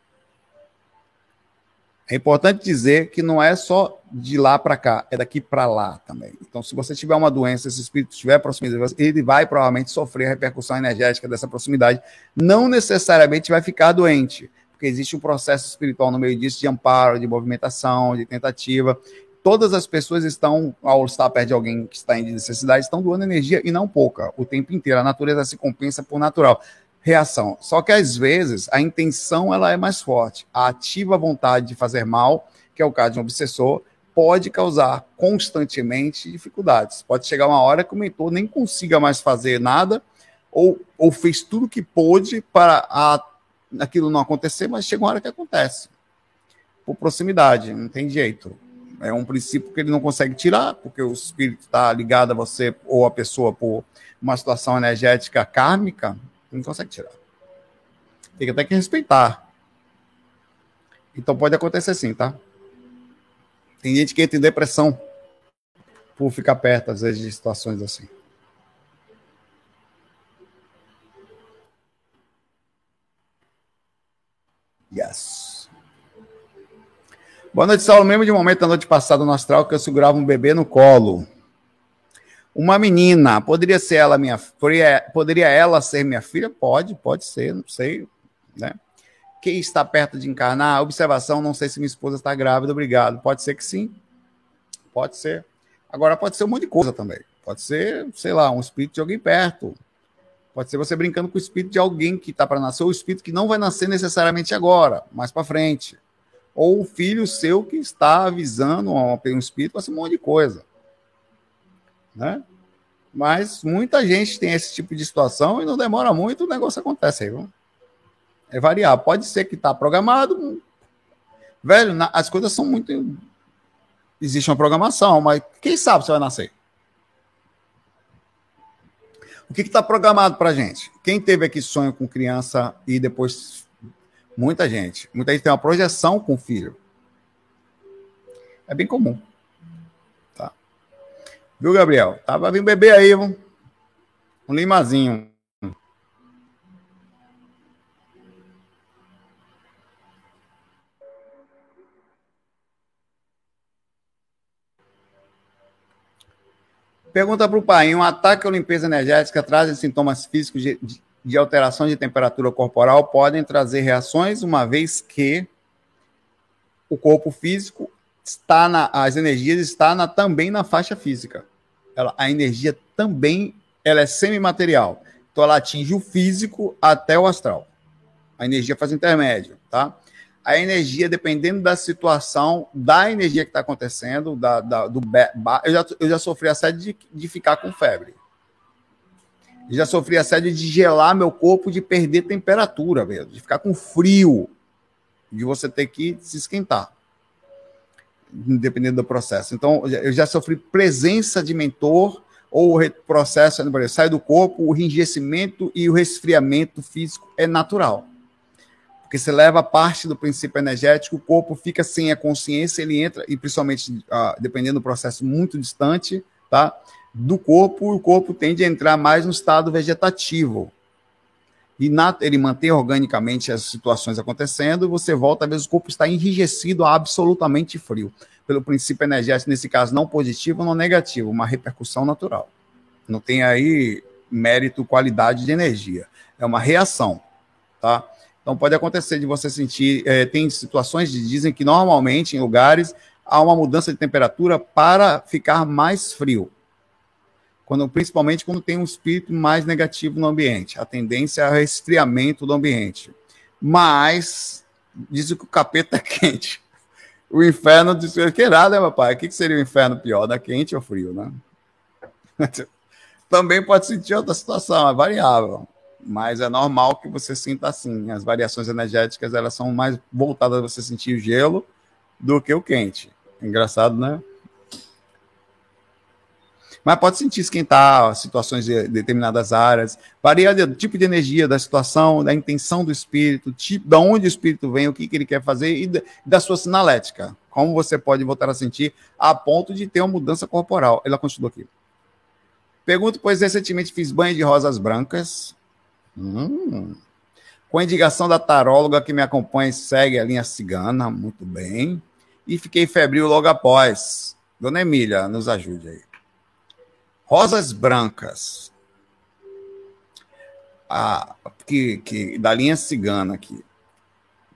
É importante dizer que não é só de lá para cá, é daqui para lá também. Então, se você tiver uma doença, esse espírito estiver proximidade, ele vai provavelmente sofrer a repercussão energética dessa proximidade. Não necessariamente vai ficar doente, porque existe um processo espiritual no meio disso de amparo, de movimentação, de tentativa todas as pessoas estão, ao estar perto de alguém que está em necessidade, estão doando energia e não pouca, o tempo inteiro. A natureza se compensa por natural. Reação. Só que às vezes a intenção ela é mais forte. A ativa vontade de fazer mal, que é o caso de um obsessor, pode causar constantemente dificuldades. Pode chegar uma hora que o mentor nem consiga mais fazer nada, ou, ou fez tudo que pôde para a, aquilo não acontecer, mas chega uma hora que acontece. Por proximidade, não tem jeito. É um princípio que ele não consegue tirar, porque o espírito está ligado a você ou a pessoa por uma situação energética kármica, não consegue tirar. Tem que até que respeitar. Então pode acontecer sim, tá? Tem gente que entra em depressão por ficar perto, às vezes, de situações assim. Yes. Boa noite, Saulo. Mesmo de momento da noite passada no astral que eu segurava um bebê no colo. Uma menina, poderia ser ela minha, poderia, poderia ela ser minha filha? Pode, pode ser, não sei, né? Quem está perto de encarnar? Observação, não sei se minha esposa está grávida, obrigado. Pode ser que sim. Pode ser. Agora pode ser um monte de coisa também. Pode ser, sei lá, um espírito de alguém perto. Pode ser você brincando com o espírito de alguém que está para nascer, ou o espírito que não vai nascer necessariamente agora, mais para frente ou o filho seu que está avisando um espírito, pode ser um monte de coisa. Né? Mas muita gente tem esse tipo de situação e não demora muito, o negócio acontece aí. Viu? É variável. Pode ser que está programado. Velho, as coisas são muito. Existe uma programação, mas quem sabe se vai nascer? O que está programado para gente? Quem teve aqui sonho com criança e depois Muita gente. Muita gente tem uma projeção com filho. É bem comum. Viu, Gabriel? Tava vindo bebê aí, um, um limazinho. Pergunta para o pai: um ataque ou limpeza energética trazem sintomas físicos de, de, de alteração de temperatura corporal podem trazer reações, uma vez que o corpo físico está na, as energias está na, também na faixa física. Ela, a energia também ela é semimaterial. Então ela atinge o físico até o astral. A energia faz intermédio, tá? A energia, dependendo da situação, da energia que está acontecendo, da, da, do eu já, eu já sofri assédio de, de ficar com febre já sofri assédio de gelar meu corpo, de perder temperatura mesmo, de ficar com frio, de você ter que se esquentar, dependendo do processo. Então, eu já sofri presença de mentor ou processo, sai do corpo, o enrijecimento e o resfriamento físico é natural. Porque você leva parte do princípio energético, o corpo fica sem a consciência, ele entra, e principalmente ah, dependendo do processo muito distante, tá? Do corpo, o corpo tende a entrar mais no estado vegetativo. E na, ele mantém organicamente as situações acontecendo, e você volta, às vezes o corpo está enrijecido, absolutamente frio. Pelo princípio energético, nesse caso, não positivo, não negativo, uma repercussão natural. Não tem aí mérito, qualidade de energia. É uma reação, tá? Então pode acontecer de você sentir, é, tem situações que dizem que normalmente em lugares há uma mudança de temperatura para ficar mais frio. Quando, principalmente quando tem um espírito mais negativo no ambiente. A tendência é o resfriamento do ambiente. Mas dizem que o capeta é quente. O inferno diz que é nada, né, papai? O que seria o inferno pior, né? Quente ou frio, né? Também pode sentir outra situação, é variável mas é normal que você sinta assim. As variações energéticas elas são mais voltadas a você sentir o gelo do que o quente. Engraçado, né? Mas pode sentir esquentar situações de determinadas áreas, varia do tipo de energia, da situação, da intenção do espírito, tipo, da onde o espírito vem, o que, que ele quer fazer e da sua sinalética. Como você pode voltar a sentir a ponto de ter uma mudança corporal. Ela continua aqui. Pergunto, pois recentemente fiz banho de rosas brancas, Hum. Com a indicação da taróloga que me acompanha e segue a linha cigana, muito bem. E fiquei febril logo após. Dona Emília, nos ajude aí. Rosas brancas. Que, que, da linha cigana aqui.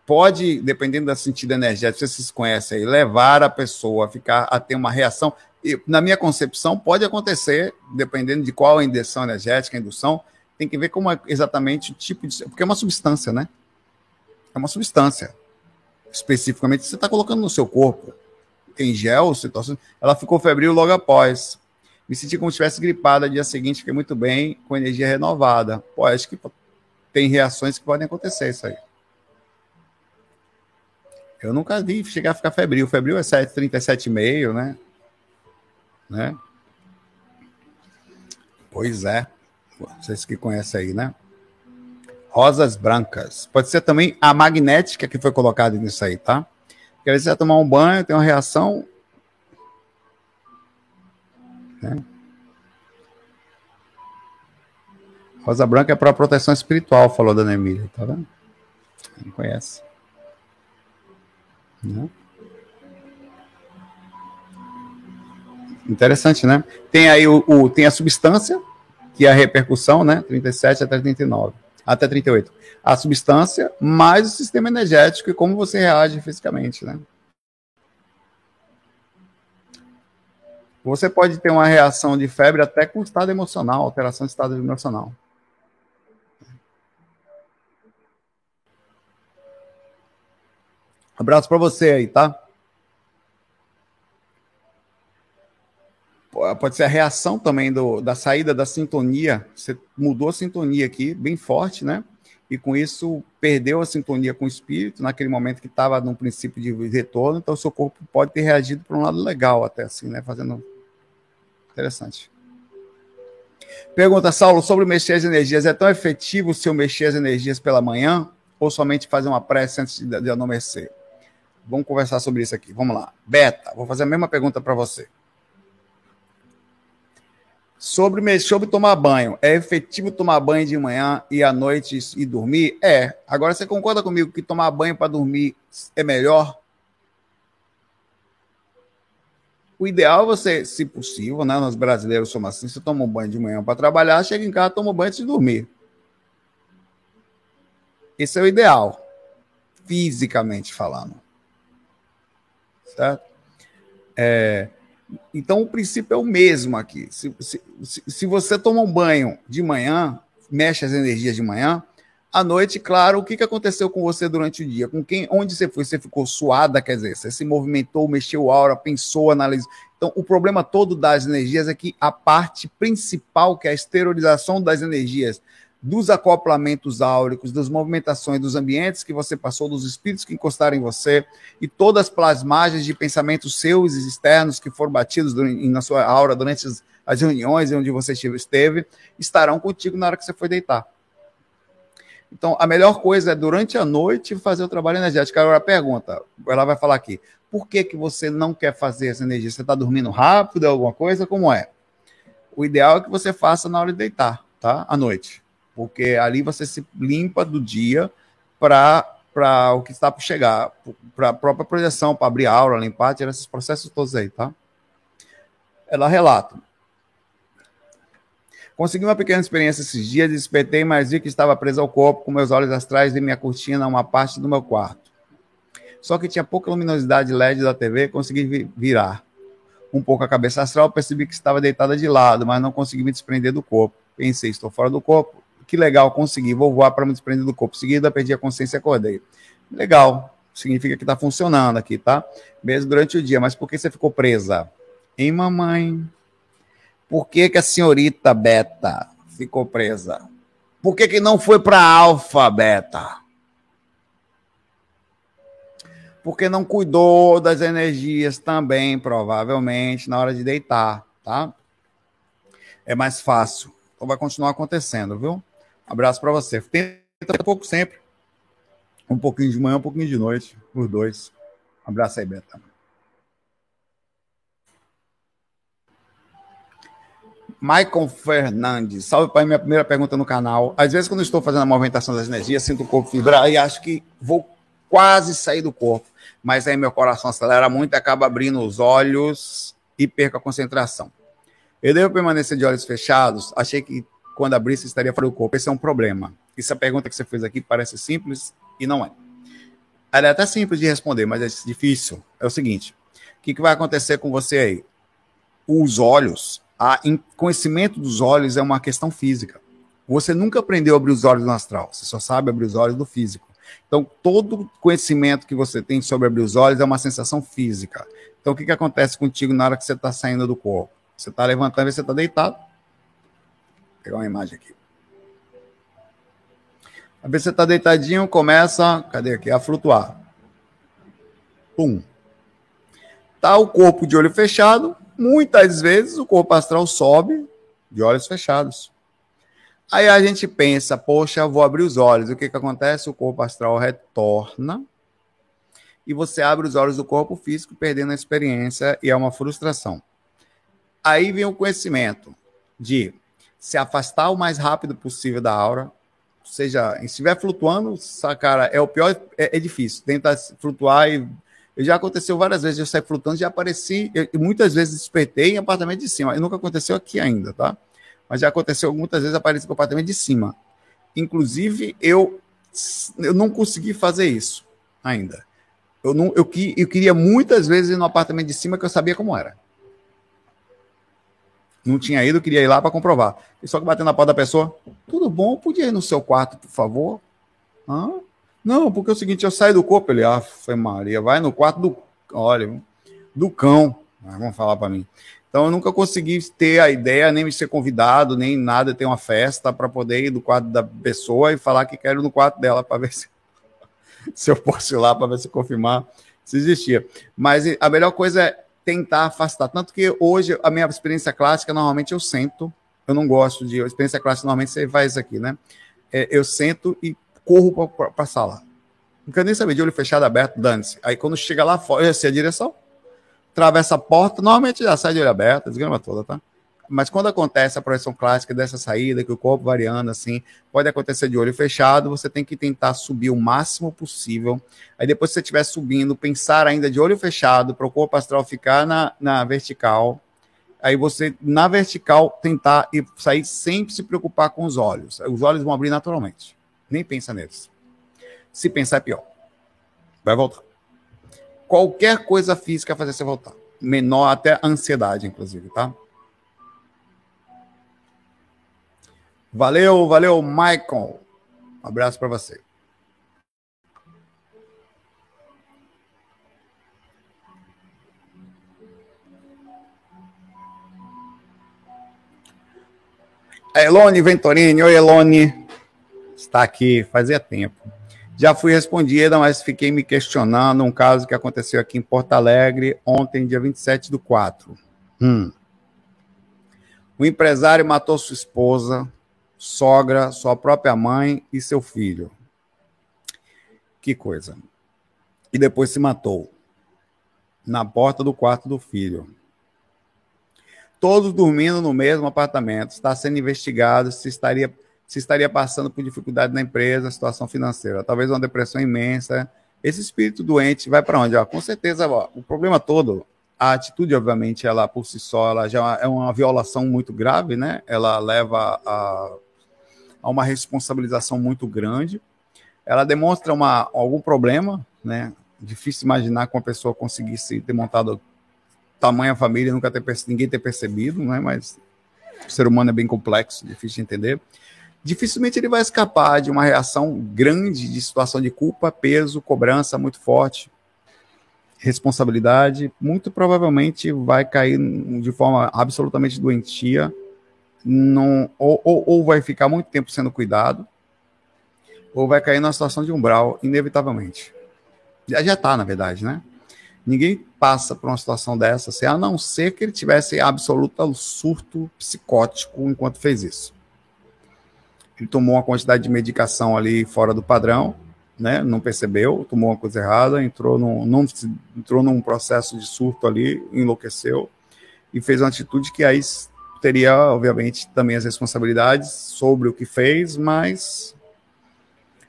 Pode, dependendo da sentido energético, vocês conhecem aí, levar a pessoa a ficar a ter uma reação. E, na minha concepção, pode acontecer, dependendo de qual a indução energética, a indução, tem que ver como é exatamente o tipo de. Porque é uma substância, né? É uma substância. Especificamente, você está colocando no seu corpo. Tem gel, situação. Ela ficou febril logo após. Me senti como se estivesse gripada. Dia seguinte, fiquei muito bem, com energia renovada. Pô, acho que tem reações que podem acontecer isso aí. Eu nunca vi chegar a ficar febril. Febril é 37,5, né? né? Pois é. Vocês que conhecem aí, né? Rosas brancas. Pode ser também a magnética que foi colocada nisso aí, tá? Porque você vai tomar um banho, tem uma reação. Né? Rosa branca é para proteção espiritual, falou Dona Emília, tá vendo? Não conhece. Né? Interessante, né? Tem aí o, o, tem a substância, que é a repercussão, né? 37 até 39, até 38. A substância mais o sistema energético e como você reage fisicamente, né? Você pode ter uma reação de febre até com estado emocional, alteração de estado emocional. Abraço para você aí, tá? pode ser a reação também do, da saída da sintonia. Você mudou a sintonia aqui, bem forte, né? E com isso perdeu a sintonia com o espírito naquele momento que estava num princípio de retorno. Então, o seu corpo pode ter reagido para um lado legal, até assim, né? Fazendo. Interessante. Pergunta, Saulo, sobre mexer as energias. É tão efetivo se eu mexer as energias pela manhã ou somente fazer uma prece antes de, de adormecer? Vamos conversar sobre isso aqui. Vamos lá. Beta, vou fazer a mesma pergunta para você. Sobre, sobre tomar banho, é efetivo tomar banho de manhã e à noite e dormir? É. Agora você concorda comigo que tomar banho para dormir é melhor? O ideal é você, se possível, né? Nós brasileiros somos assim: você toma um banho de manhã para trabalhar, chega em casa, toma um banho antes de dormir. Esse é o ideal, fisicamente falando. Certo? É, então, o princípio é o mesmo aqui. Se, se, se você toma um banho de manhã, mexe as energias de manhã, à noite, claro, o que, que aconteceu com você durante o dia? Com quem, onde você foi? Você ficou suada, quer dizer, você se movimentou, mexeu a aura, pensou, analisou. Então, o problema todo das energias é que a parte principal, que é a esterilização das energias, dos acoplamentos áuricos, das movimentações dos ambientes que você passou, dos espíritos que encostaram em você e todas as plasmagens de pensamentos seus e externos que foram batidos na sua aura durante as, reuniões onde você esteve, estarão contigo na hora que você for deitar. Então, a melhor coisa é durante a noite fazer o trabalho energético. Agora, pergunta, ela vai falar aqui, por que, que você não quer fazer essa energia? Você está dormindo rápido, alguma coisa? Como é? O ideal é que você faça na hora de deitar, tá? À noite. Porque ali você se limpa do dia para para o que está por chegar, para a própria projeção, para abrir aula, limpar, tirar esses processos todos aí, tá? Ela relata. Consegui uma pequena experiência esses dias, despertei, mas vi que estava preso ao corpo, com meus olhos astrais e minha cortina, uma parte do meu quarto. Só que tinha pouca luminosidade LED da TV, consegui virar um pouco a cabeça astral, percebi que estava deitada de lado, mas não consegui me desprender do corpo. Pensei, estou fora do corpo, que legal, consegui, vou voar para me desprender do corpo. Seguida, perdi a consciência e acordei. Legal, significa que está funcionando aqui, tá? Mesmo durante o dia, mas por que você ficou presa? Hein, mamãe? Por que, que a senhorita Beta ficou presa? Por que, que não foi para Alfa Beta? Porque não cuidou das energias também, provavelmente, na hora de deitar, tá? É mais fácil. Então vai continuar acontecendo, viu? Abraço para você. Tenta um pouco sempre. Um pouquinho de manhã, um pouquinho de noite, os dois. Abraço aí, Beta. Michael Fernandes, salve para minha primeira pergunta no canal. Às vezes, quando estou fazendo a movimentação das energias, sinto o corpo vibrar e acho que vou quase sair do corpo. Mas aí meu coração acelera muito acaba abrindo os olhos e perco a concentração. Eu devo permanecer de olhos fechados? Achei que quando abrisse estaria fora do corpo. Esse é um problema. Essa pergunta que você fez aqui parece simples e não é. Ela é até simples de responder, mas é difícil. É o seguinte: o que, que vai acontecer com você aí? Os olhos a conhecimento dos olhos é uma questão física. Você nunca aprendeu a abrir os olhos no astral, você só sabe abrir os olhos do físico. Então, todo conhecimento que você tem sobre abrir os olhos é uma sensação física. Então, o que, que acontece contigo na hora que você está saindo do corpo? Você está levantando e você está deitado. Vou pegar uma imagem aqui. A você está deitadinho, começa, cadê aqui? A flutuar. Pum. Tá o corpo de olho fechado, Muitas vezes o corpo astral sobe de olhos fechados. Aí a gente pensa, poxa, vou abrir os olhos. O que, que acontece? O corpo astral retorna e você abre os olhos do corpo físico, perdendo a experiência, e é uma frustração. Aí vem o conhecimento de se afastar o mais rápido possível da aura, ou seja, se estiver flutuando, cara, é o pior, é, é difícil. Tenta flutuar e já aconteceu várias vezes, eu saí flutuando, já apareci, e muitas vezes despertei em apartamento de cima. E nunca aconteceu aqui ainda, tá? Mas já aconteceu muitas vezes apareci no apartamento de cima. Inclusive, eu, eu não consegui fazer isso ainda. Eu, não, eu, eu queria muitas vezes ir no apartamento de cima que eu sabia como era. Não tinha ido, queria ir lá para comprovar. E só que batendo na porta da pessoa, tudo bom? Podia ir no seu quarto, por favor? Hã? Não, porque é o seguinte, eu saio do corpo, ele, ah, foi Maria, vai no quarto do, olha, do cão, ah, vamos falar para mim. Então eu nunca consegui ter a ideia, nem me ser convidado, nem nada, ter uma festa para poder ir do quarto da pessoa e falar que quero ir no quarto dela para ver se, se eu posso ir lá para ver se confirmar se existia. Mas a melhor coisa é tentar afastar. Tanto que hoje a minha experiência clássica, normalmente eu sento, eu não gosto de. A experiência clássica, normalmente você faz aqui, né? É, eu sento e corro para a sala. Não quero nem saber, de olho fechado, aberto, dane-se. Aí quando chega lá fora, eu sei a direção, atravessa a porta, normalmente já sai de olho aberto, desgrama toda, tá? Mas quando acontece a projeção clássica dessa saída, que o corpo variando assim, pode acontecer de olho fechado, você tem que tentar subir o máximo possível. Aí depois que você estiver subindo, pensar ainda de olho fechado, para o corpo astral ficar na, na vertical. Aí você, na vertical, tentar e sair sem se preocupar com os olhos. Os olhos vão abrir naturalmente. Nem pensa neles. Se pensar é pior. Vai voltar. Qualquer coisa física fazer você voltar. Menor até ansiedade, inclusive, tá? Valeu, valeu, Michael. Um abraço para você. Elone Ventorini. Oi, Elone está aqui fazia tempo. Já fui respondida, mas fiquei me questionando um caso que aconteceu aqui em Porto Alegre ontem, dia 27 do 4. Hum. O empresário matou sua esposa sogra, sua própria mãe e seu filho. Que coisa. E depois se matou na porta do quarto do filho. Todos dormindo no mesmo apartamento. Está sendo investigado se estaria, se estaria passando por dificuldade na empresa, situação financeira, talvez uma depressão imensa. Esse espírito doente vai para onde? Ó, com certeza, ó, o problema todo, a atitude, obviamente, ela por si só, ela já é uma violação muito grave, né? Ela leva a, a uma responsabilização muito grande ela demonstra uma, algum problema, né? Difícil imaginar que uma pessoa conseguisse ter montado tamanha família, nunca ter ninguém ter percebido, né? Mas o ser humano é bem complexo, difícil de entender. Dificilmente ele vai escapar de uma reação grande de situação de culpa, peso, cobrança muito forte, responsabilidade. Muito provavelmente vai cair de forma absolutamente doentia, não, ou, ou, ou vai ficar muito tempo sendo cuidado, ou vai cair numa situação de umbral, inevitavelmente. Já já está, na verdade, né? Ninguém passa por uma situação dessa, assim, a não ser que ele tivesse absoluto surto psicótico enquanto fez isso. Ele tomou uma quantidade de medicação ali fora do padrão, né? Não percebeu, tomou uma coisa errada, entrou num, entrou num processo de surto ali, enlouqueceu e fez uma atitude que aí teria, obviamente, também as responsabilidades sobre o que fez, mas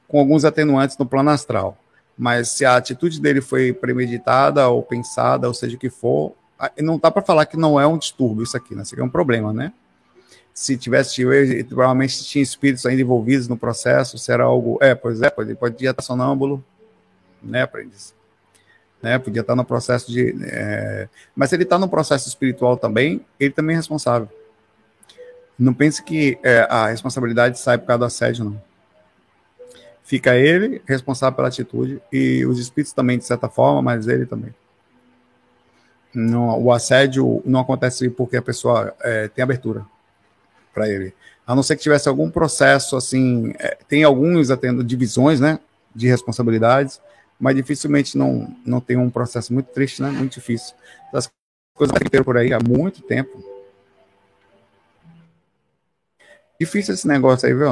com alguns atenuantes no plano astral. Mas se a atitude dele foi premeditada ou pensada, ou seja o que for, não dá para falar que não é um distúrbio isso aqui, né? Isso aqui é um problema, né? Se tivesse, provavelmente tinha espíritos ainda envolvidos no processo, se era algo. É, pois é, pode, podia estar sonâmbulo, né, aprendiz? Né, podia estar no processo de. É... Mas se ele está no processo espiritual também, ele também é responsável. Não pense que é, a responsabilidade sai por causa do assédio, não fica ele responsável pela atitude e os espíritos também, de certa forma, mas ele também. Não, o assédio não acontece porque a pessoa é, tem abertura para ele. A não ser que tivesse algum processo, assim, é, tem alguns atendo divisões, né, de responsabilidades, mas dificilmente não, não tem um processo muito triste, né, muito difícil. As coisas que por aí há muito tempo. Difícil esse negócio aí, viu,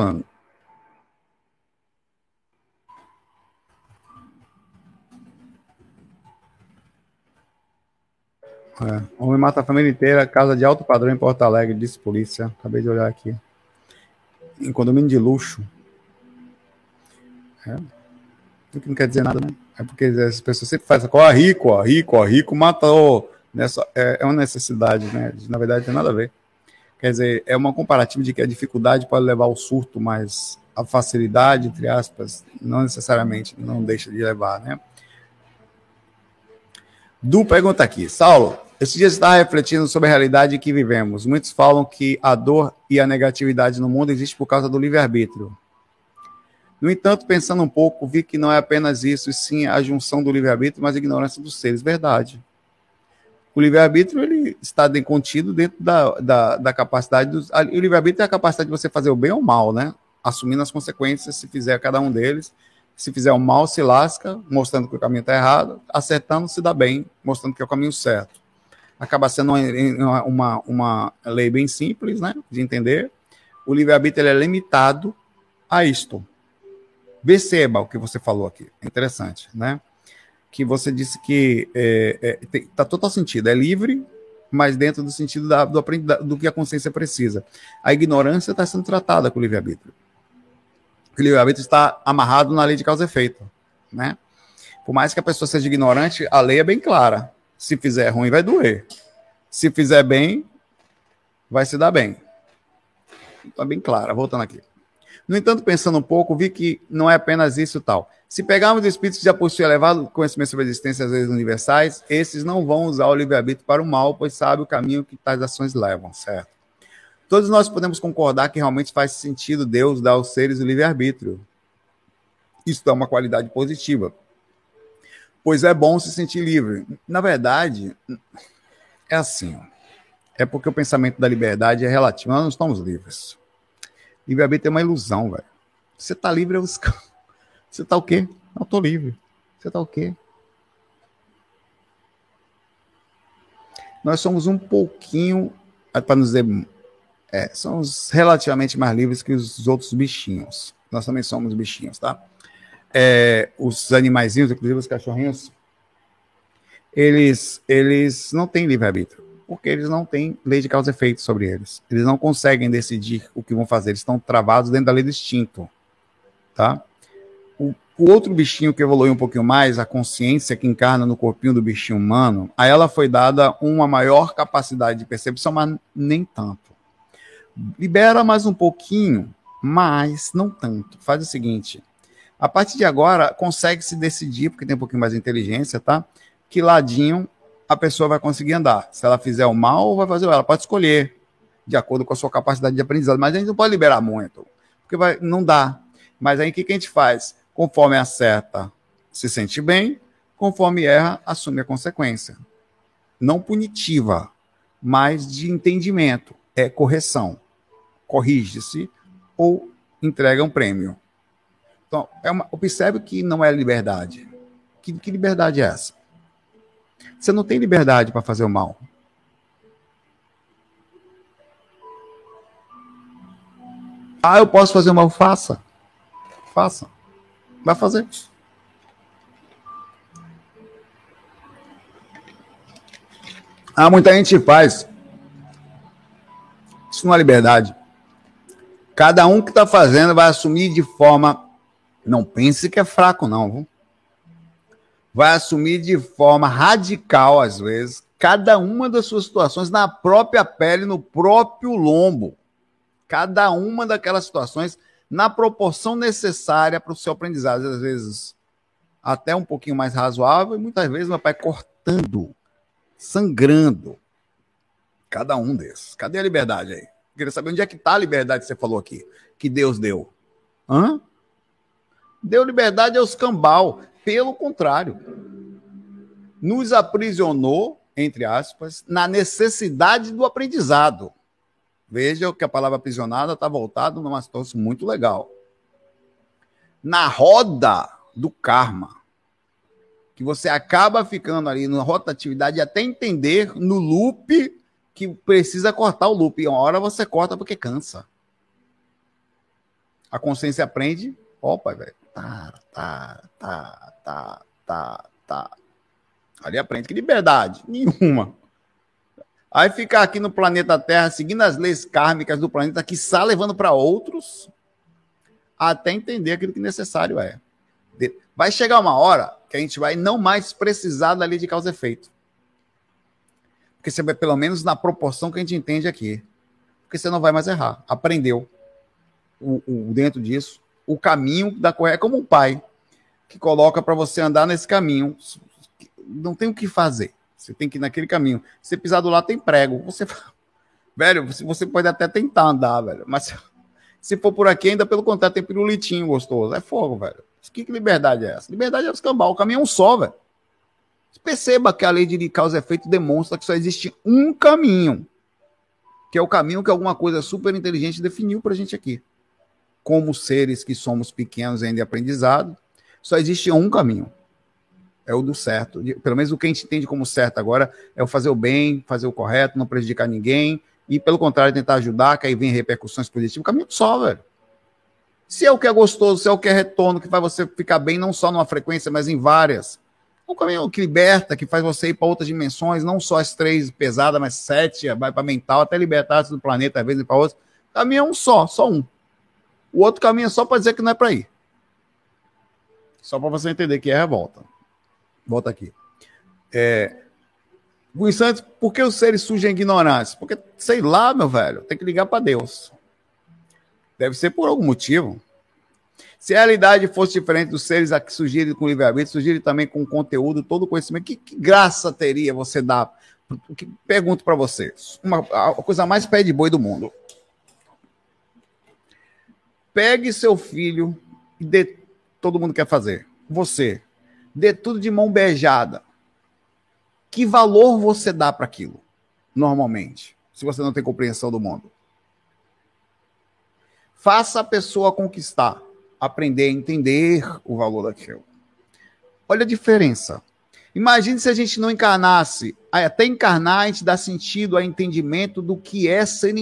É. Homem mata a família inteira, casa de alto padrão em Porto Alegre, disse polícia. Acabei de olhar aqui. Em condomínio de luxo. É. O que não quer dizer nada, né? É porque as pessoas sempre fazem, ó, rico, ó, rico, ó, rico matou. Nessa, é, é uma necessidade, né? Na verdade, tem nada a ver. Quer dizer, é uma comparativa de que a dificuldade pode levar ao surto, mas a facilidade, entre aspas, não necessariamente não deixa de levar, né? Du pergunta aqui, Saulo, esse dia está refletindo sobre a realidade que vivemos. Muitos falam que a dor e a negatividade no mundo existe por causa do livre-arbítrio. No entanto, pensando um pouco, vi que não é apenas isso, e sim a junção do livre-arbítrio, mas a ignorância dos seres. Verdade. O livre-arbítrio ele está contido dentro da, da, da capacidade dos. O livre-arbítrio é a capacidade de você fazer o bem ou o mal, né? Assumindo as consequências se fizer cada um deles. Se fizer o mal, se lasca, mostrando que o caminho está errado. Acertando, se dá bem, mostrando que é o caminho certo acaba sendo uma, uma, uma lei bem simples né, de entender. O livre-arbítrio é limitado a isto. Perceba o que você falou aqui. Interessante, né? Que você disse que é, é, tá total sentido. É livre, mas dentro do sentido da, do, do que a consciência precisa. A ignorância está sendo tratada com o livre-arbítrio. O livre-arbítrio está amarrado na lei de causa e efeito, né? Por mais que a pessoa seja ignorante, a lei é bem clara. Se fizer ruim, vai doer. Se fizer bem, vai se dar bem. Está bem clara, voltando aqui. No entanto, pensando um pouco, vi que não é apenas isso tal. Se pegarmos espíritos que já possuem elevado conhecimento sobre a existência das leis universais, esses não vão usar o livre-arbítrio para o mal, pois sabem o caminho que tais ações levam, certo? Todos nós podemos concordar que realmente faz sentido Deus dar aos seres o livre-arbítrio. Isso é uma qualidade positiva pois é bom se sentir livre. Na verdade, é assim. É porque o pensamento da liberdade é relativo. Nós não estamos livres. Livre-arbítrio é uma ilusão, velho. Você tá livre, eu... você tá o quê? Não tô livre. Você tá o quê? Nós somos um pouquinho, para não dizer É, somos relativamente mais livres que os outros bichinhos. Nós também somos bichinhos, tá? É, os animaizinhos, inclusive os cachorrinhos, eles, eles não têm livre-arbítrio, porque eles não têm lei de causa e efeito sobre eles. Eles não conseguem decidir o que vão fazer, eles estão travados dentro da lei do instinto, tá? O, o outro bichinho que evoluiu um pouquinho mais, a consciência que encarna no corpinho do bichinho humano, a ela foi dada uma maior capacidade de percepção, mas nem tanto. Libera mais um pouquinho, mas não tanto. Faz o seguinte: a partir de agora, consegue se decidir, porque tem um pouquinho mais de inteligência, tá? Que ladinho a pessoa vai conseguir andar. Se ela fizer o mal, vai fazer o Ela pode escolher, de acordo com a sua capacidade de aprendizado. Mas a gente não pode liberar muito, porque vai, não dá. Mas aí o que, que a gente faz? Conforme acerta, se sente bem, conforme erra, assume a consequência. Não punitiva, mas de entendimento. É correção. Corrige-se ou entrega um prêmio. Então, é uma, observe que não é liberdade. Que, que liberdade é essa? Você não tem liberdade para fazer o mal. Ah, eu posso fazer o mal? Faça. Faça. Vai fazer. Ah, muita gente faz. Isso não é liberdade. Cada um que está fazendo vai assumir de forma não pense que é fraco, não. Vai assumir de forma radical, às vezes, cada uma das suas situações na própria pele, no próprio lombo. Cada uma daquelas situações na proporção necessária para o seu aprendizado. Às vezes, até um pouquinho mais razoável, e muitas vezes, meu pai, cortando, sangrando. Cada um desses. Cadê a liberdade aí? Queria saber onde é que está a liberdade que você falou aqui, que Deus deu. Hã? deu liberdade aos cambal. Pelo contrário, nos aprisionou, entre aspas, na necessidade do aprendizado. Veja que a palavra aprisionada está voltada numa situação muito legal. Na roda do karma, que você acaba ficando ali na rotatividade até entender no loop que precisa cortar o loop. E uma hora você corta porque cansa. A consciência aprende, opa, velho, tá, tá, tá, tá, tá, tá. Ali aprende que liberdade, nenhuma. Aí ficar aqui no planeta Terra, seguindo as leis kármicas do planeta, que está levando para outros, até entender aquilo que necessário é. Vai chegar uma hora que a gente vai não mais precisar da lei de causa e efeito. Porque você vai, pelo menos na proporção que a gente entende aqui. Porque você não vai mais errar. Aprendeu o, o dentro disso o caminho da correta. É como um pai que coloca para você andar nesse caminho. Não tem o que fazer. Você tem que ir naquele caminho. Se pisar do lado, tem prego. Você. Velho, você pode até tentar andar, velho. Mas se for por aqui, ainda pelo contrário, tem pirulitinho gostoso. É fogo, velho. Que, que liberdade é essa? Liberdade é os cambal. O caminho é um só, velho. Perceba que a lei de causa e efeito demonstra que só existe um caminho. Que é o caminho que alguma coisa super inteligente definiu pra gente aqui como seres que somos pequenos ainda aprendizado, só existe um caminho. É o do certo. Pelo menos o que a gente entende como certo agora é o fazer o bem, fazer o correto, não prejudicar ninguém, e pelo contrário, tentar ajudar, que aí vem repercussões positivas. O caminho só, velho. Se é o que é gostoso, se é o que é retorno, que faz você ficar bem não só numa frequência, mas em várias. É um caminho que liberta, que faz você ir para outras dimensões, não só as três pesadas, mas sete, vai para mental, até libertar-se do planeta, às vezes para outros. O caminho é um só, só um. O outro caminho é só para dizer que não é para ir. Só para você entender que é revolta. Volta aqui. É, Luiz Santos, por que os seres surgem ignorantes? Porque, sei lá, meu velho, tem que ligar para Deus. Deve ser por algum motivo. Se a realidade fosse diferente dos seres que surgirem com livre-arbítrio, surgirem também com conteúdo, todo conhecimento, que, que graça teria você dar? Pergunto para vocês. Uma, a coisa mais pé de boi do mundo pegue seu filho e dê. Todo mundo quer fazer. Você. Dê tudo de mão beijada. Que valor você dá para aquilo? Normalmente. Se você não tem compreensão do mundo. Faça a pessoa conquistar. Aprender a entender o valor daquilo. Olha a diferença. Imagine se a gente não encarnasse. Até encarnar, a gente dá sentido a entendimento do que é ser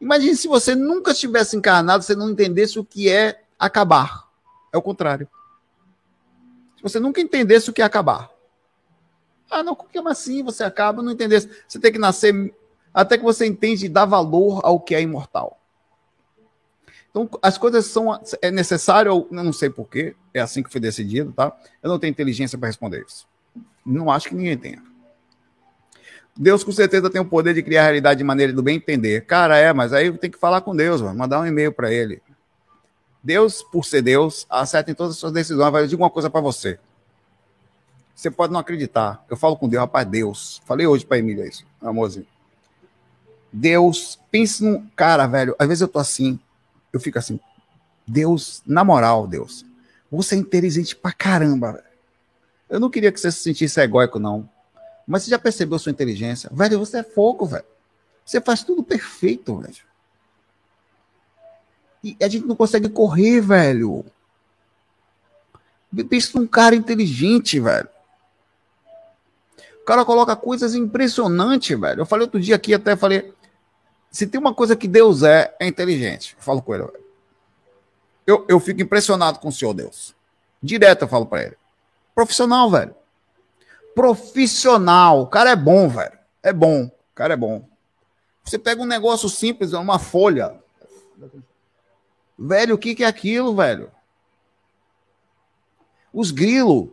Imagine se você nunca estivesse encarnado, você não entendesse o que é acabar. É o contrário. Se você nunca entendesse o que é acabar. Ah, não, como assim você acaba? Não entendesse. Você tem que nascer até que você entende e dá valor ao que é imortal. Então, as coisas são. É necessário, eu não sei porquê, é assim que foi decidido, tá? Eu não tenho inteligência para responder isso. Não acho que ninguém tenha. Deus com certeza tem o poder de criar a realidade de maneira do bem entender. Cara, é, mas aí tem que falar com Deus, mano, mandar um e-mail para ele. Deus, por ser Deus, acerta em todas as suas decisões. Vai dizer uma coisa para você. Você pode não acreditar. Eu falo com Deus, rapaz, Deus. Falei hoje para Emília isso, amorzinho. Deus, pense num. Cara, velho, às vezes eu tô assim, eu fico assim. Deus, na moral, Deus, você é inteligente pra caramba, velho. Eu não queria que você se sentisse egóico, não. Mas você já percebeu sua inteligência? Velho, você é fogo, velho. Você faz tudo perfeito, velho. E a gente não consegue correr, velho. Pensa num cara inteligente, velho. O cara coloca coisas impressionantes, velho. Eu falei outro dia aqui, até falei. Se tem uma coisa que Deus é, é inteligente. Eu falo com ele, velho. Eu, eu fico impressionado com o Senhor Deus. Direto eu falo para ele. Profissional, velho profissional. O cara é bom, velho. É bom. O cara é bom. Você pega um negócio simples, uma folha. Velho, o que, que é aquilo, velho? Os grilos.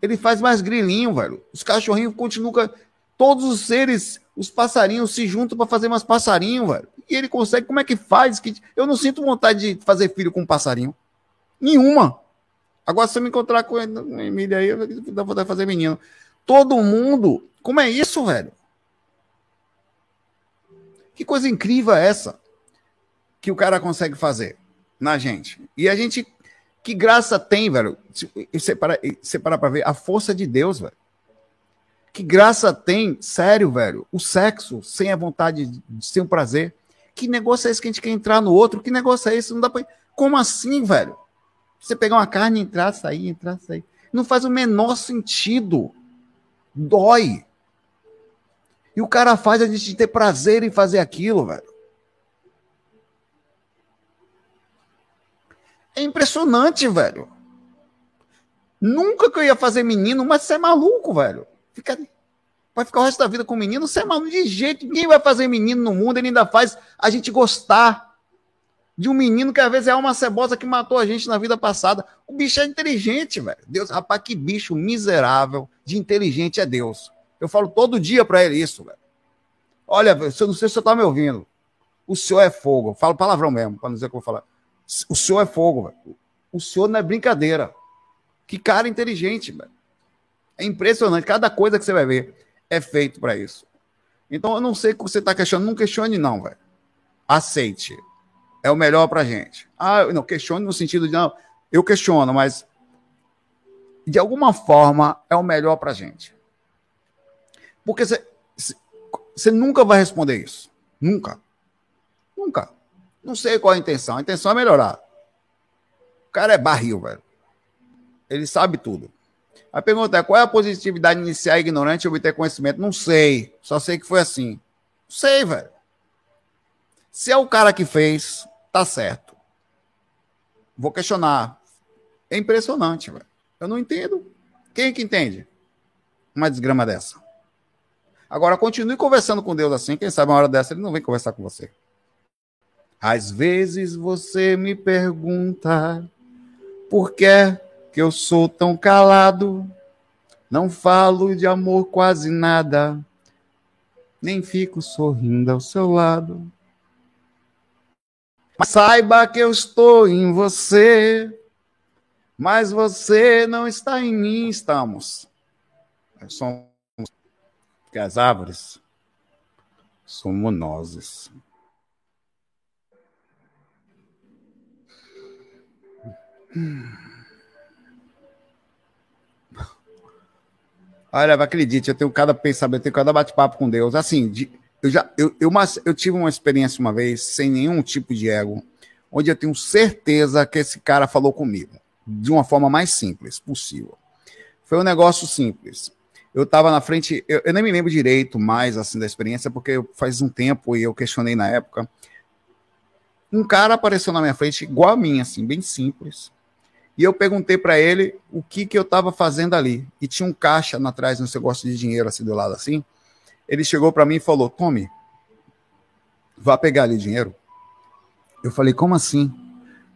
Ele faz mais grilinho, velho. Os cachorrinhos continuam. Todos os seres, os passarinhos se juntam para fazer mais passarinho, velho. E ele consegue. Como é que faz? Eu não sinto vontade de fazer filho com um passarinho. Nenhuma. Agora, se eu me encontrar com a Emília aí, eu vou vontade de fazer menino todo mundo. Como é isso, velho? Que coisa incrível é essa que o cara consegue fazer na gente? E a gente, que graça tem, velho? Você para, você para pra ver a força de Deus, velho. Que graça tem, sério, velho, o sexo sem a vontade de sem o prazer. Que negócio é esse que a gente quer entrar no outro? Que negócio é esse? Não dá pra. Como assim, velho? Você pegar uma carne, entrar, sair, entrar, sair. Não faz o menor sentido dói. E o cara faz a gente ter prazer em fazer aquilo, velho. É impressionante, velho. Nunca que eu ia fazer menino, mas você é maluco, velho. Fica, vai ficar o resto da vida com menino, você é maluco de jeito. Ninguém vai fazer menino no mundo, ele ainda faz a gente gostar de um menino que às vezes é uma cebosa que matou a gente na vida passada. O bicho é inteligente, velho. Deus, rapaz, que bicho miserável de inteligente é Deus. Eu falo todo dia para ele isso, velho. Olha, eu não sei se você tá me ouvindo. O senhor é fogo. Eu falo palavrão mesmo, para não dizer o que eu vou falar. O senhor é fogo, velho. O senhor não é brincadeira. Que cara inteligente, velho. É impressionante. Cada coisa que você vai ver é feito para isso. Então, eu não sei o que você está questionando. Não questione, não, velho. Aceite é o melhor para gente. Ah, não, questione no sentido de, não, eu questiono, mas de alguma forma é o melhor para gente. Porque você nunca vai responder isso. Nunca. Nunca. Não sei qual a intenção. A intenção é melhorar. O cara é barril, velho. Ele sabe tudo. A pergunta é: qual é a positividade inicial ignorante e obter conhecimento? Não sei. Só sei que foi assim. Não sei, velho. Se é o cara que fez, tá certo. Vou questionar. É impressionante, velho. Eu não entendo. Quem é que entende uma desgrama dessa? Agora, continue conversando com Deus assim. Quem sabe uma hora dessa ele não vem conversar com você. Às vezes você me pergunta por que, que eu sou tão calado. Não falo de amor quase nada, nem fico sorrindo ao seu lado. Saiba que eu estou em você, mas você não está em mim, estamos. Somos que as árvores somos nós. Olha, acredite, eu tenho cada pensamento, eu tenho cada bate-papo com Deus. Assim, de, eu já eu, eu, eu tive uma experiência uma vez sem nenhum tipo de ego, onde eu tenho certeza que esse cara falou comigo de uma forma mais simples possível. Foi um negócio simples. Eu estava na frente, eu, eu, nem me lembro direito mais assim da experiência, porque faz um tempo e eu questionei na época. um cara apareceu na minha frente, igual a mim, assim, bem simples. E eu perguntei para ele o que, que eu estava fazendo ali. E tinha um caixa atrás, no seu gosto de dinheiro, assim, do lado assim. Ele chegou para mim e falou: Tome, vá pegar ali dinheiro. Eu falei: Como assim?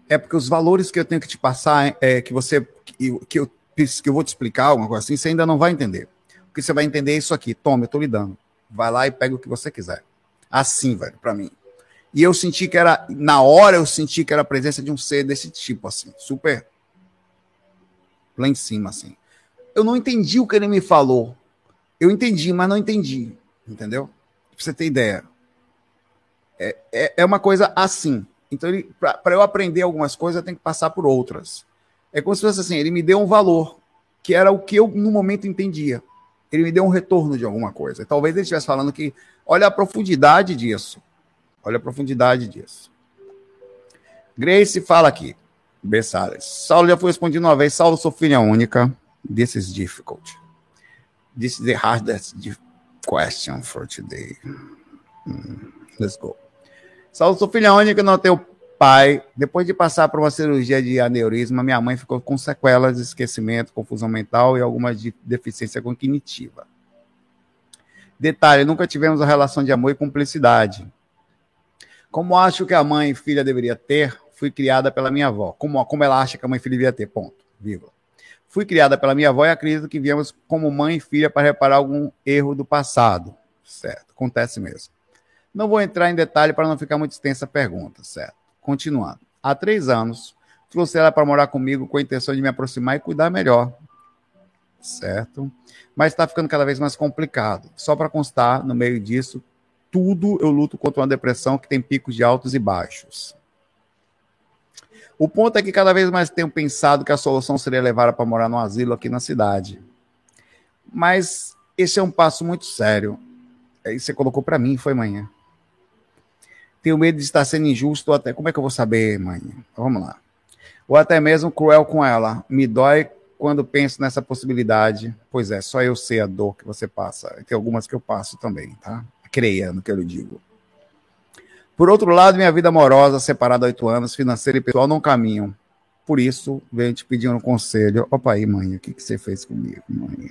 É porque os valores que eu tenho que te passar, é que você, que, que, eu, que eu vou te explicar, alguma coisa assim, você ainda não vai entender. O que você vai entender é isso aqui. Tome, eu tô lhe dando. Vai lá e pega o que você quiser. Assim, velho, para mim. E eu senti que era, na hora eu senti que era a presença de um ser desse tipo, assim, super lá em cima, assim. Eu não entendi o que ele me falou. Eu entendi, mas não entendi. Entendeu? Pra você ter ideia. É, é, é uma coisa assim. Então, para eu aprender algumas coisas, eu tenho que passar por outras. É como se fosse assim: ele me deu um valor, que era o que eu, no momento, entendia. Ele me deu um retorno de alguma coisa. Talvez ele estivesse falando que, olha a profundidade disso. Olha a profundidade disso. Grace fala aqui. Bessales. Saulo já foi respondido uma vez. Saulo, sou filha única. This is difficult. This is the hardest question for today. Hmm, let's go. Saulo, sou filha única, não tenho pai. Depois de passar por uma cirurgia de aneurisma, minha mãe ficou com sequelas esquecimento, confusão mental e alguma de deficiência cognitiva. Detalhe, nunca tivemos uma relação de amor e cumplicidade. Como acho que a mãe e filha deveria ter, fui criada pela minha avó. Como, como ela acha que a mãe e filha devia ter, ponto, vírgula. Fui criada pela minha avó e acredito que viemos como mãe e filha para reparar algum erro do passado. Certo, acontece mesmo. Não vou entrar em detalhe para não ficar muito extensa a pergunta, certo? Continuando. Há três anos, trouxe ela para morar comigo com a intenção de me aproximar e cuidar melhor. Certo? Mas está ficando cada vez mais complicado. Só para constar, no meio disso, tudo eu luto contra uma depressão que tem picos de altos e baixos. O ponto é que cada vez mais tenho pensado que a solução seria levar para morar num asilo aqui na cidade. Mas esse é um passo muito sério. Aí você colocou para mim, foi manhã. Tenho medo de estar sendo injusto até. Como é que eu vou saber, mãe? Vamos lá. Ou até mesmo cruel com ela. Me dói quando penso nessa possibilidade. Pois é, só eu sei a dor que você passa. Tem algumas que eu passo também, tá? Creia no que eu lhe digo. Por outro lado, minha vida amorosa, separada há oito anos, financeira e pessoal não caminham. Por isso, venho te pedir um conselho. Opa aí, mãe, o que, que você fez comigo, mãe?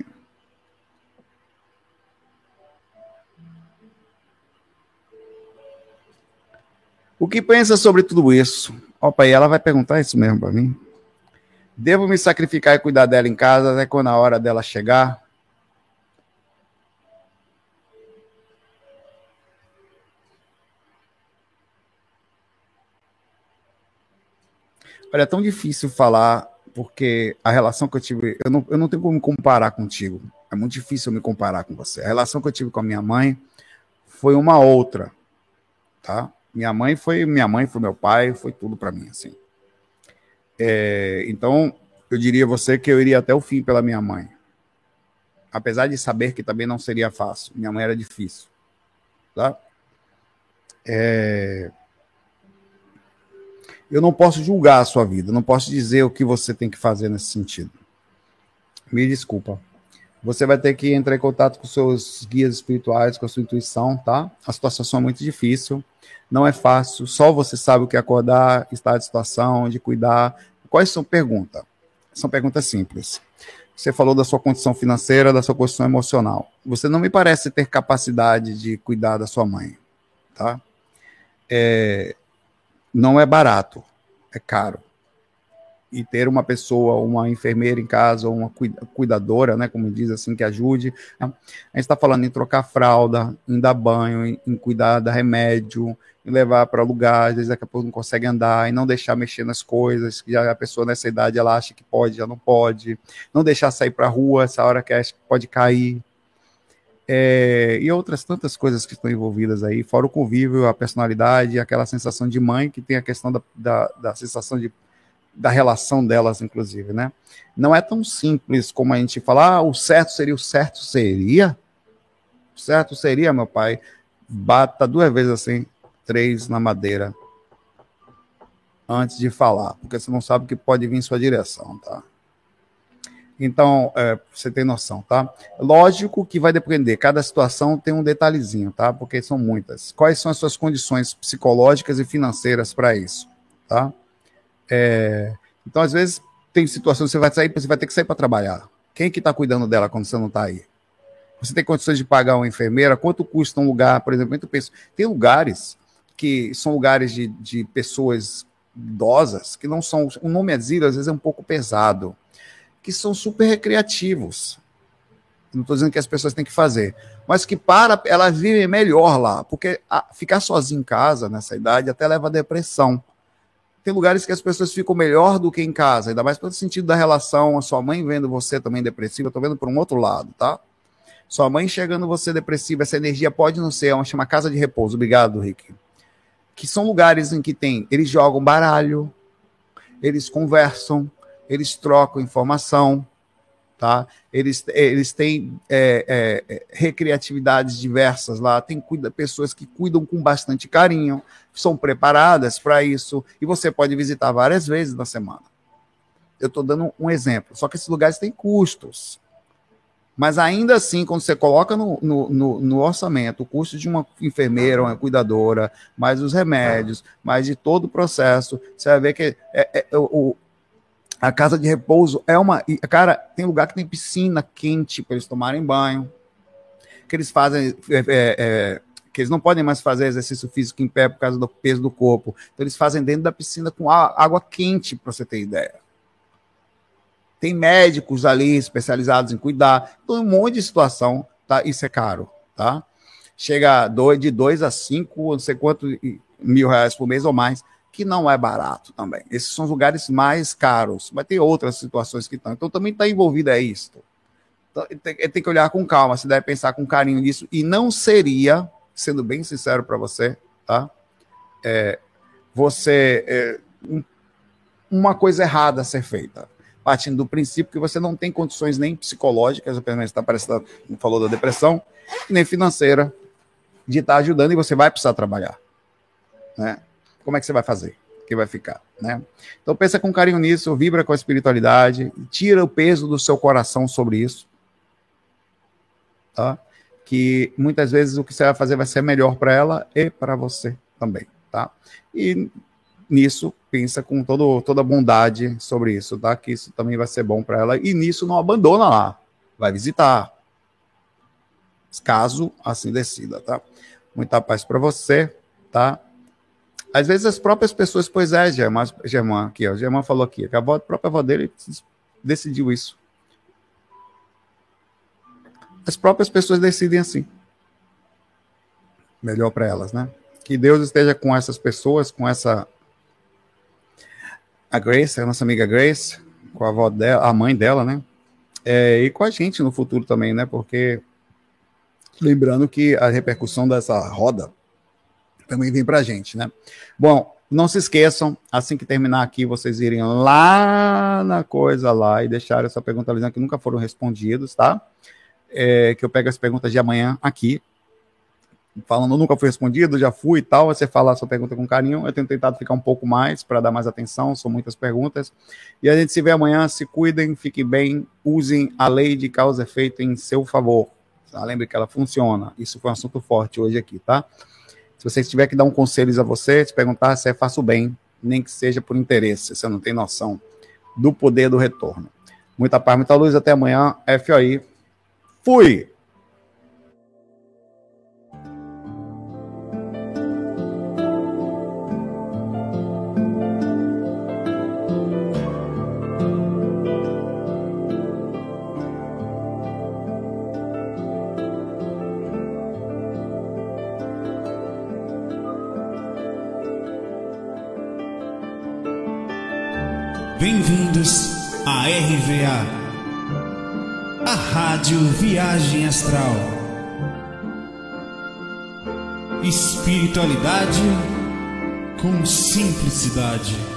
O que pensa sobre tudo isso? Opa, aí ela vai perguntar isso mesmo para mim. Devo me sacrificar e cuidar dela em casa até quando a hora dela chegar? Olha, é tão difícil falar, porque a relação que eu tive, eu não, eu não tenho como me comparar contigo. É muito difícil me comparar com você. A relação que eu tive com a minha mãe foi uma outra, tá? Minha mãe foi minha mãe, foi meu pai, foi tudo para mim, assim. É, então, eu diria a você que eu iria até o fim pela minha mãe. Apesar de saber que também não seria fácil. Minha mãe era difícil, tá? É, eu não posso julgar a sua vida, não posso dizer o que você tem que fazer nesse sentido. Me desculpa. Você vai ter que entrar em contato com seus guias espirituais, com a sua intuição, tá? A situação é muito difícil, não é fácil, só você sabe o que é acordar, estar de situação, de cuidar. Quais são perguntas? São perguntas simples. Você falou da sua condição financeira, da sua condição emocional. Você não me parece ter capacidade de cuidar da sua mãe, tá? É, não é barato, é caro. E ter uma pessoa, uma enfermeira em casa, uma cuidadora, né, como diz assim, que ajude. Né? A gente está falando em trocar fralda, em dar banho, em, em cuidar da remédio, em levar para lugar, às vezes daqui a pouco não consegue andar, e não deixar mexer nas coisas, que já a pessoa nessa idade ela acha que pode, já não pode, não deixar sair para a rua essa hora que acha que pode cair, é, e outras tantas coisas que estão envolvidas aí, fora o convívio, a personalidade, aquela sensação de mãe, que tem a questão da, da, da sensação de, da relação delas, inclusive, né? Não é tão simples como a gente falar, ah, o certo seria o certo seria. O certo seria, meu pai, bata duas vezes assim, três na madeira, antes de falar, porque você não sabe o que pode vir em sua direção, tá? Então, é, você tem noção, tá? Lógico que vai depender, cada situação tem um detalhezinho, tá? Porque são muitas. Quais são as suas condições psicológicas e financeiras para isso, tá? É, então, às vezes, tem situações que você vai sair, você vai ter que sair para trabalhar. Quem que está cuidando dela quando você não está aí? Você tem condições de pagar uma enfermeira? Quanto custa um lugar, por exemplo? Eu penso, tem lugares que são lugares de, de pessoas idosas, que não são. O nome asilo, às vezes, é um pouco pesado, que são super recreativos. Não estou dizendo que as pessoas têm que fazer, mas que para elas vivem melhor lá, porque ficar sozinho em casa nessa idade até leva a depressão. Tem lugares que as pessoas ficam melhor do que em casa, ainda mais pelo sentido da relação, a sua mãe vendo você também depressiva, eu tô vendo por um outro lado, tá? Sua mãe enxergando você depressiva, essa energia pode não ser, é uma chama casa de repouso. Obrigado, Rick. Que são lugares em que tem, eles jogam baralho, eles conversam, eles trocam informação, tá? Eles, eles têm é, é, recreatividades diversas lá, tem cuida, pessoas que cuidam com bastante carinho, são preparadas para isso, e você pode visitar várias vezes na semana. Eu estou dando um exemplo, só que esses lugares têm custos. Mas ainda assim, quando você coloca no, no, no, no, orçamento o custo de uma enfermeira, uma cuidadora, mais os remédios, mais de todo o processo, você vai ver que é, é, o, a casa de repouso é uma. Cara, tem lugar que tem piscina quente para eles tomarem banho, que eles fazem. É, é, é, que eles não podem mais fazer exercício físico em pé por causa do peso do corpo. Então, eles fazem dentro da piscina com água quente, para você ter ideia. Tem médicos ali especializados em cuidar. Então, um monte de situação, tá? Isso é caro, tá? Chega de 2 a 5, não sei quanto mil reais por mês ou mais, que não é barato também. Esses são os lugares mais caros, mas tem outras situações que estão. Então, também está envolvido é isso. Então, tem, tem que olhar com calma, você deve pensar com carinho nisso. E não seria, sendo bem sincero para você, tá? É, você. É, um, uma coisa errada a ser feita partindo do princípio que você não tem condições nem psicológicas, apenas está parecendo, falou da depressão, nem financeira, de estar tá ajudando e você vai precisar trabalhar. Né? Como é que você vai fazer? Que vai ficar, né? Então pensa com carinho nisso, vibra com a espiritualidade, tira o peso do seu coração sobre isso, tá? Que muitas vezes o que você vai fazer vai ser melhor para ela e para você também, tá? E nisso pensa com todo, toda bondade sobre isso, tá? Que isso também vai ser bom para ela. E nisso não abandona lá. Vai visitar. Caso assim decida, tá? Muita paz para você, tá? Às vezes as próprias pessoas, pois é, Germán, Germán aqui, ó, Germán falou aqui, a, a própria avó dele decidiu isso. As próprias pessoas decidem assim. Melhor para elas, né? Que Deus esteja com essas pessoas, com essa a Grace, a nossa amiga Grace, com a avó dela, a mãe dela, né? É, e com a gente no futuro também, né? Porque lembrando que a repercussão dessa roda também vem pra gente, né? Bom, não se esqueçam, assim que terminar aqui, vocês irem lá na coisa lá e deixarem essa pergunta ali que nunca foram respondidos, tá? É, que eu pego as perguntas de amanhã aqui, falando nunca fui respondido, já fui e tal, você fala a sua pergunta com carinho. Eu tenho tentado ficar um pouco mais para dar mais atenção, são muitas perguntas. E a gente se vê amanhã, se cuidem, fiquem bem, usem a lei de causa e efeito em seu favor. Tá? Lembre que ela funciona. Isso foi um assunto forte hoje aqui, tá? Se você tiver que dar um conselho a você, se perguntar se é faço bem, nem que seja por interesse, você não tem noção do poder do retorno. Muita paz, muita luz, até amanhã. FOI. Fui! Viagem Astral. Espiritualidade com simplicidade.